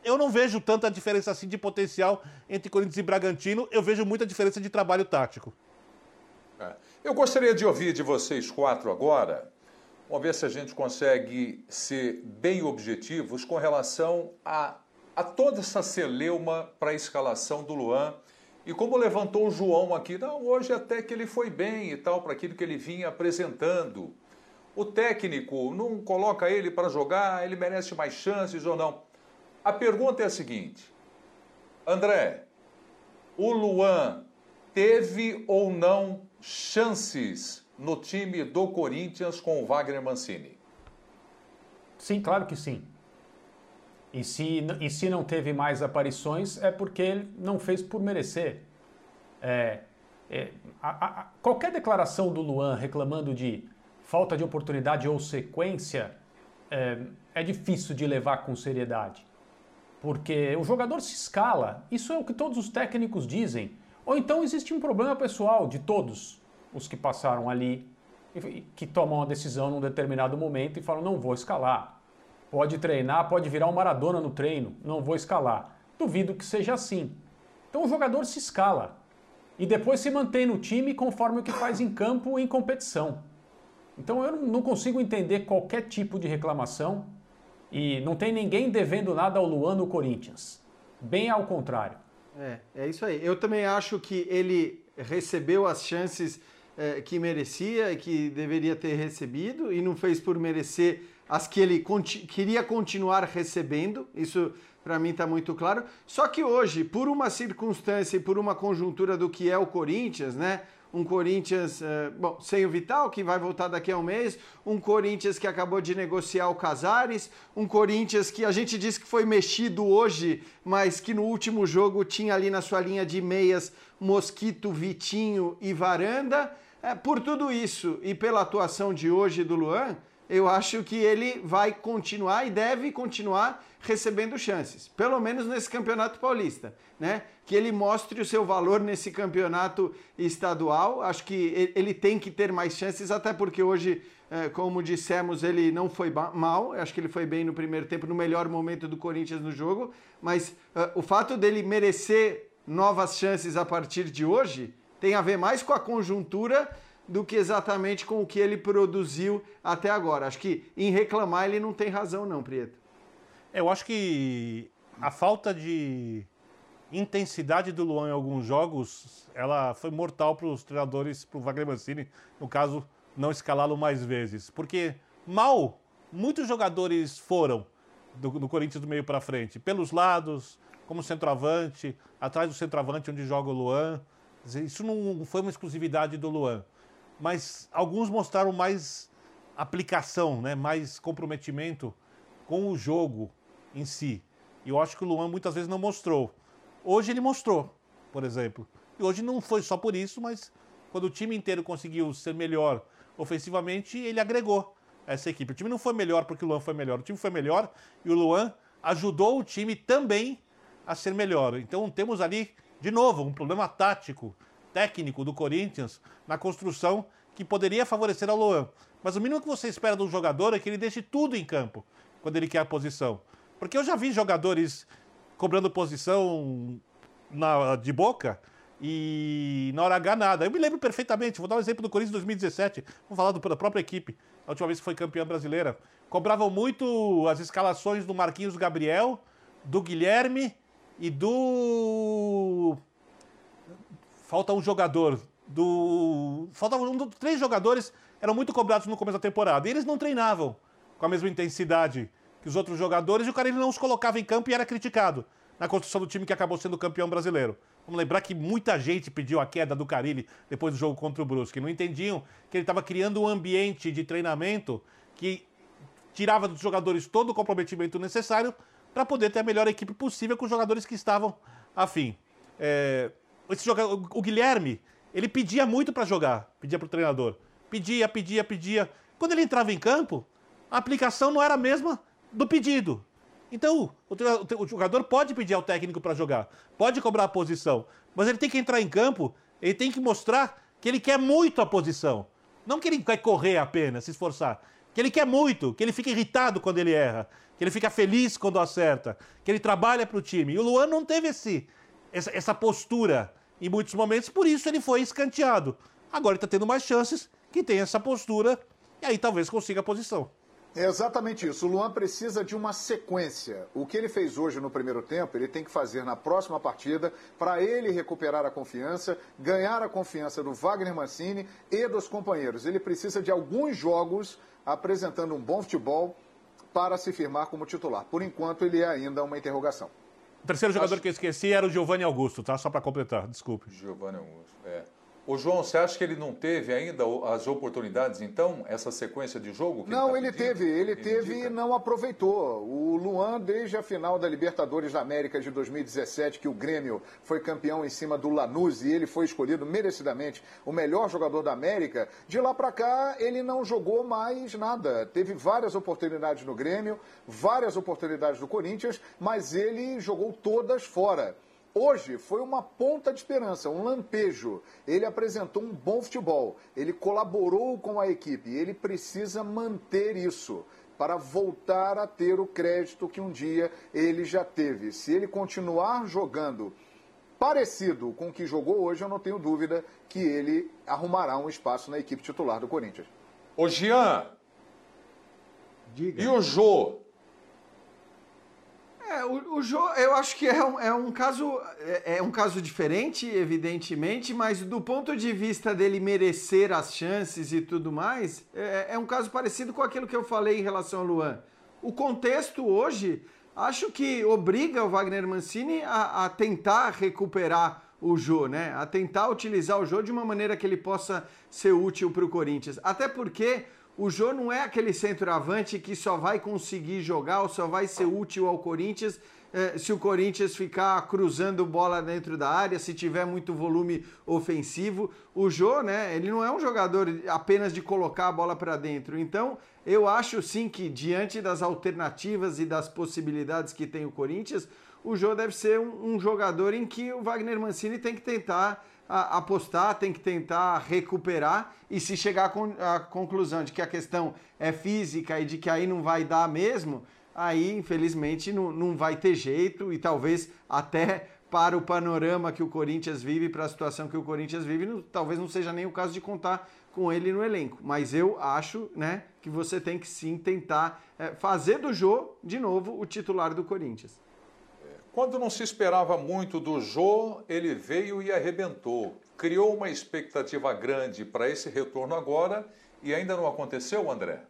eu não vejo tanta diferença assim de potencial entre Corinthians e Bragantino, eu vejo muita diferença de trabalho tático. É. Eu gostaria de ouvir de vocês quatro agora Vamos ver se a gente consegue ser bem objetivos com relação a, a toda essa celeuma para a escalação do Luan. E como levantou o João aqui, não, hoje até que ele foi bem e tal, para aquilo que ele vinha apresentando. O técnico não coloca ele para jogar, ele merece mais chances ou não. A pergunta é a seguinte: André, o Luan teve ou não chances no time do Corinthians com o Wagner Mancini? Sim, claro que sim. E se, e se não teve mais aparições, é porque ele não fez por merecer. É, é, a, a, qualquer declaração do Luan reclamando de falta de oportunidade ou sequência é, é difícil de levar com seriedade. Porque o jogador se escala, isso é o que todos os técnicos dizem. Ou então existe um problema pessoal de todos os que passaram ali, que tomam uma decisão num determinado momento e falam: não vou escalar. Pode treinar, pode virar um Maradona no treino, não vou escalar. Duvido que seja assim. Então o jogador se escala e depois se mantém no time conforme o que faz em campo em competição. Então eu não consigo entender qualquer tipo de reclamação e não tem ninguém devendo nada ao Luan no Corinthians. Bem ao contrário. É, é isso aí. Eu também acho que ele recebeu as chances é, que merecia e que deveria ter recebido e não fez por merecer as que ele conti queria continuar recebendo. Isso para mim está muito claro. Só que hoje, por uma circunstância e por uma conjuntura do que é o Corinthians, né? Um Corinthians, uh, bom, sem o Vital, que vai voltar daqui a um mês, um Corinthians que acabou de negociar o Casares, um Corinthians que a gente disse que foi mexido hoje, mas que no último jogo tinha ali na sua linha de meias Mosquito, Vitinho e Varanda. É, por tudo isso e pela atuação de hoje do Luan, eu acho que ele vai continuar e deve continuar recebendo chances, pelo menos nesse campeonato paulista, né? Que ele mostre o seu valor nesse campeonato estadual. Acho que ele tem que ter mais chances, até porque hoje, é, como dissemos, ele não foi mal. Acho que ele foi bem no primeiro tempo, no melhor momento do Corinthians no jogo. Mas é, o fato dele merecer novas chances a partir de hoje tem a ver mais com a conjuntura do que exatamente com o que ele produziu até agora. Acho que em reclamar ele não tem razão, não, Prieto. Eu acho que a falta de intensidade do Luan em alguns jogos, ela foi mortal para os treinadores, para o Wagner Mancini, no caso, não escalá-lo mais vezes. Porque mal, muitos jogadores foram do, do Corinthians do meio para frente, pelos lados, como centroavante, atrás do centroavante onde joga o Luan. Isso não foi uma exclusividade do Luan mas alguns mostraram mais aplicação, né? mais comprometimento com o jogo em si. E eu acho que o Luan muitas vezes não mostrou. Hoje ele mostrou, por exemplo. E hoje não foi só por isso, mas quando o time inteiro conseguiu ser melhor ofensivamente, ele agregou essa equipe. O time não foi melhor porque o Luan foi melhor. O time foi melhor e o Luan ajudou o time também a ser melhor. Então temos ali, de novo, um problema tático técnico do Corinthians na construção que poderia favorecer ao Luan. Mas o mínimo que você espera de um jogador é que ele deixe tudo em campo quando ele quer a posição. Porque eu já vi jogadores cobrando posição na, de boca e na hora H nada. Eu me lembro perfeitamente, vou dar um exemplo do Corinthians 2017, vamos falar do, da própria equipe, a última vez que foi campeã brasileira. Cobravam muito as escalações do Marquinhos Gabriel, do Guilherme e do falta um jogador do. Faltavam um, três jogadores, eram muito cobrados no começo da temporada. E eles não treinavam com a mesma intensidade que os outros jogadores, e o cara ele não os colocava em campo e era criticado na construção do time que acabou sendo campeão brasileiro. Vamos lembrar que muita gente pediu a queda do Carilli depois do jogo contra o Brusque. Não entendiam que ele estava criando um ambiente de treinamento que tirava dos jogadores todo o comprometimento necessário para poder ter a melhor equipe possível com os jogadores que estavam afim. É, esse jogador, o Guilherme, ele pedia muito para jogar, pedia para o treinador. Pedia, pedia, pedia. Quando ele entrava em campo, a aplicação não era a mesma do pedido. Então, o, o jogador pode pedir ao técnico para jogar, pode cobrar a posição, mas ele tem que entrar em campo, ele tem que mostrar que ele quer muito a posição. Não que ele quer correr apenas, se esforçar. Que ele quer muito, que ele fica irritado quando ele erra, que ele fica feliz quando acerta, que ele trabalha para o time. E o Luan não teve esse, essa, essa postura em muitos momentos, por isso ele foi escanteado. Agora ele está tendo mais chances, que tem essa postura, e aí talvez consiga a posição. É exatamente isso. O Luan precisa de uma sequência. O que ele fez hoje no primeiro tempo, ele tem que fazer na próxima partida para ele recuperar a confiança, ganhar a confiança do Wagner Mancini e dos companheiros. Ele precisa de alguns jogos apresentando um bom futebol para se firmar como titular. Por enquanto, ele é ainda uma interrogação. O terceiro jogador Acho... que eu esqueci era o Giovanni Augusto, tá? Só para completar, desculpe. Giovanni Augusto, é. O João, você acha que ele não teve ainda as oportunidades, então, essa sequência de jogo? não, ele, tá ele teve, ele, teve e não aproveitou. O Luan, desde a final da Libertadores da América de 2017, que o Grêmio foi campeão em cima do Lanús e ele foi escolhido merecidamente o melhor jogador da América, de lá para cá ele não jogou mais nada. Teve várias oportunidades no Grêmio, várias oportunidades no Corinthians, mas ele jogou todas fora. Hoje foi uma ponta de esperança, um lampejo. Ele apresentou um bom futebol, ele colaborou com a equipe, ele precisa manter isso para voltar a ter o crédito que um dia ele já teve. Se ele continuar jogando parecido com o que jogou hoje, eu não tenho dúvida que ele arrumará um espaço na equipe titular do Corinthians. Ô Jean, Diga. e o Jô? É, o, o jogo, eu acho que é um, é um caso é, é, um caso diferente, evidentemente, mas do ponto de vista dele merecer as chances e tudo mais, é, é um caso parecido com aquilo que eu falei em relação ao Luan. O contexto hoje, acho que obriga o Wagner Mancini a, a tentar recuperar o o Jô, né? A tentar utilizar o Jô de uma maneira que ele possa ser útil para o Corinthians. Até porque o Jô não é aquele centroavante que só vai conseguir jogar ou só vai ser útil ao Corinthians eh, se o Corinthians ficar cruzando bola dentro da área, se tiver muito volume ofensivo. O Jô, né, ele não é um jogador apenas de colocar a bola para dentro. Então, eu acho sim que diante das alternativas e das possibilidades que tem o Corinthians, o Jô deve ser um, um jogador em que o Wagner Mancini tem que tentar apostar, tem que tentar recuperar e se chegar à conclusão de que a questão é física e de que aí não vai dar mesmo, aí infelizmente não, não vai ter jeito e talvez até para o panorama que o Corinthians vive, para a situação que o Corinthians vive, não, talvez não seja nem o caso de contar com ele no elenco. Mas eu acho né, que você tem que sim tentar é, fazer do Jô, de novo, o titular do Corinthians. Quando não se esperava muito do Jô, ele veio e arrebentou. Criou uma expectativa grande para esse retorno agora e ainda não aconteceu, André?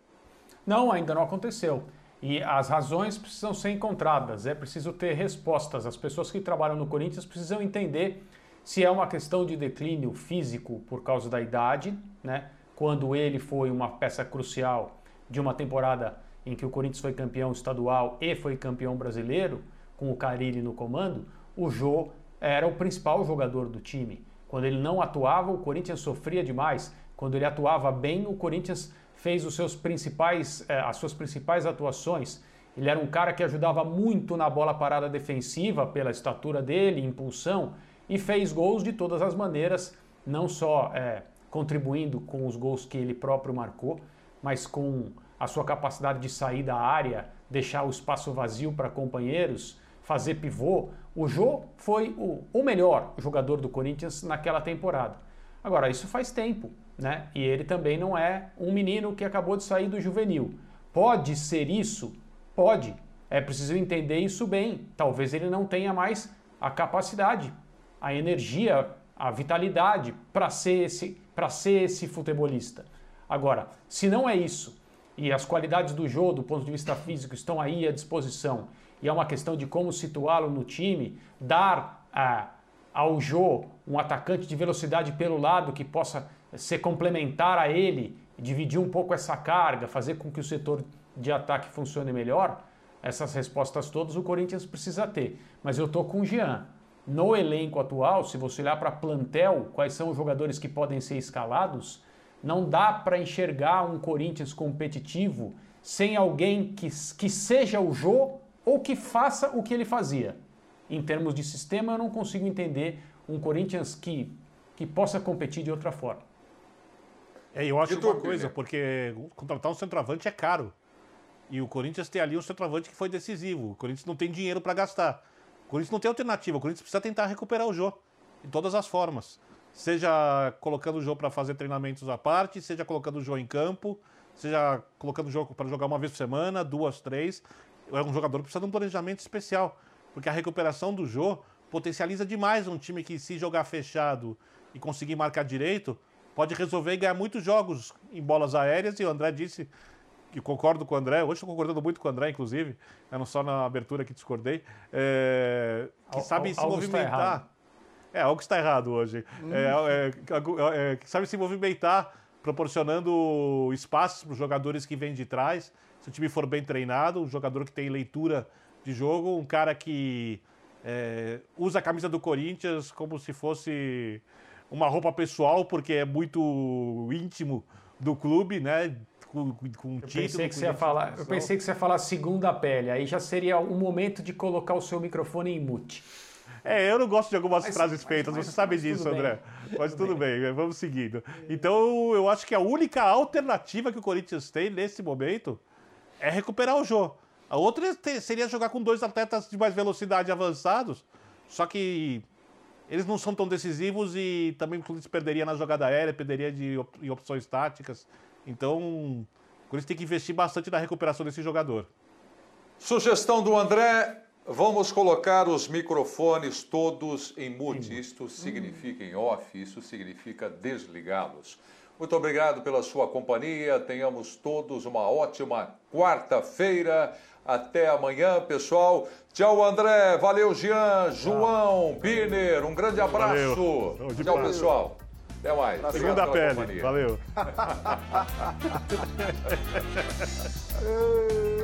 Não, ainda não aconteceu. E as razões precisam ser encontradas, é preciso ter respostas. As pessoas que trabalham no Corinthians precisam entender se é uma questão de declínio físico por causa da idade, né? quando ele foi uma peça crucial de uma temporada em que o Corinthians foi campeão estadual e foi campeão brasileiro, com o Carilli no comando, o Jô era o principal jogador do time. Quando ele não atuava, o Corinthians sofria demais. Quando ele atuava bem, o Corinthians fez os seus principais, eh, as suas principais atuações. Ele era um cara que ajudava muito na bola parada defensiva pela estatura dele, impulsão, e fez gols de todas as maneiras, não só é, contribuindo com os gols que ele próprio marcou, mas com a sua capacidade de sair da área, deixar o espaço vazio para companheiros, fazer pivô. O Jô foi o, o melhor jogador do Corinthians naquela temporada. Agora, isso faz tempo né? E ele também não é um menino que acabou de sair do juvenil. Pode ser isso? Pode. É preciso entender isso bem. Talvez ele não tenha mais a capacidade, a energia, a vitalidade para ser esse para ser esse futebolista. Agora, se não é isso e as qualidades do jogo do ponto de vista físico estão aí à disposição e é uma questão de como situá-lo no time, dar a, ao Jô um atacante de velocidade pelo lado que possa ser complementar a ele, dividir um pouco essa carga, fazer com que o setor de ataque funcione melhor, essas respostas todas o Corinthians precisa ter. Mas eu estou com o Jean. No elenco atual, se você olhar para plantel, quais são os jogadores que podem ser escalados, não dá para enxergar um Corinthians competitivo sem alguém que, que seja o Jô ou que faça o que ele fazia. Em termos de sistema, eu não consigo entender um Corinthians que, que possa competir de outra forma. É, eu acho uma coisa, porque contratar um centroavante é caro. E o Corinthians tem ali um centroavante que foi decisivo. O Corinthians não tem dinheiro para gastar. O Corinthians não tem alternativa. O Corinthians precisa tentar recuperar o Jô de todas as formas. Seja colocando o Jô para fazer treinamentos à parte, seja colocando o Jô em campo, seja colocando o Jô para jogar uma vez por semana, duas, três. É um jogador que precisa de um planejamento especial. Porque a recuperação do Jô potencializa demais um time que, se jogar fechado e conseguir marcar direito, pode resolver e ganhar muitos jogos em bolas aéreas. E o André disse, que concordo com o André, hoje estou concordando muito com o André, inclusive, não só na abertura que discordei, é, que sabe se movimentar. É, algo está errado hoje. Hum. É, é, é, que sabe se movimentar, proporcionando espaços para os jogadores que vêm de trás. Se o time for bem treinado, um jogador que tem leitura de jogo, um cara que é, usa a camisa do Corinthians como se fosse uma roupa pessoal, porque é muito íntimo do clube, né? Com, com eu Pensei que você ia falar, eu pensei que você ia falar segunda pele, aí já seria o momento de colocar o seu microfone em mute. É, eu não gosto de algumas mas, frases feitas, mas, você sabe disso, André. Bem. Mas tudo, tudo bem. bem, vamos seguindo. Então, eu acho que a única alternativa que o Corinthians tem nesse momento é recuperar o jogo. A outra seria jogar com dois atletas de mais velocidade avançados, só que eles não são tão decisivos e também o Corinthians perderia na jogada aérea, perderia de op em opções táticas. Então, o Corinthians tem que investir bastante na recuperação desse jogador. Sugestão do André, vamos colocar os microfones todos em mute. Isto significa em off, isso significa desligá-los. Muito obrigado pela sua companhia. Tenhamos todos uma ótima quarta-feira. Até amanhã, pessoal. Tchau, André. Valeu, Jean, João, Birner. Um grande abraço. Tchau, pessoal. Até mais. Obrigado Segunda pele. companhia. Valeu.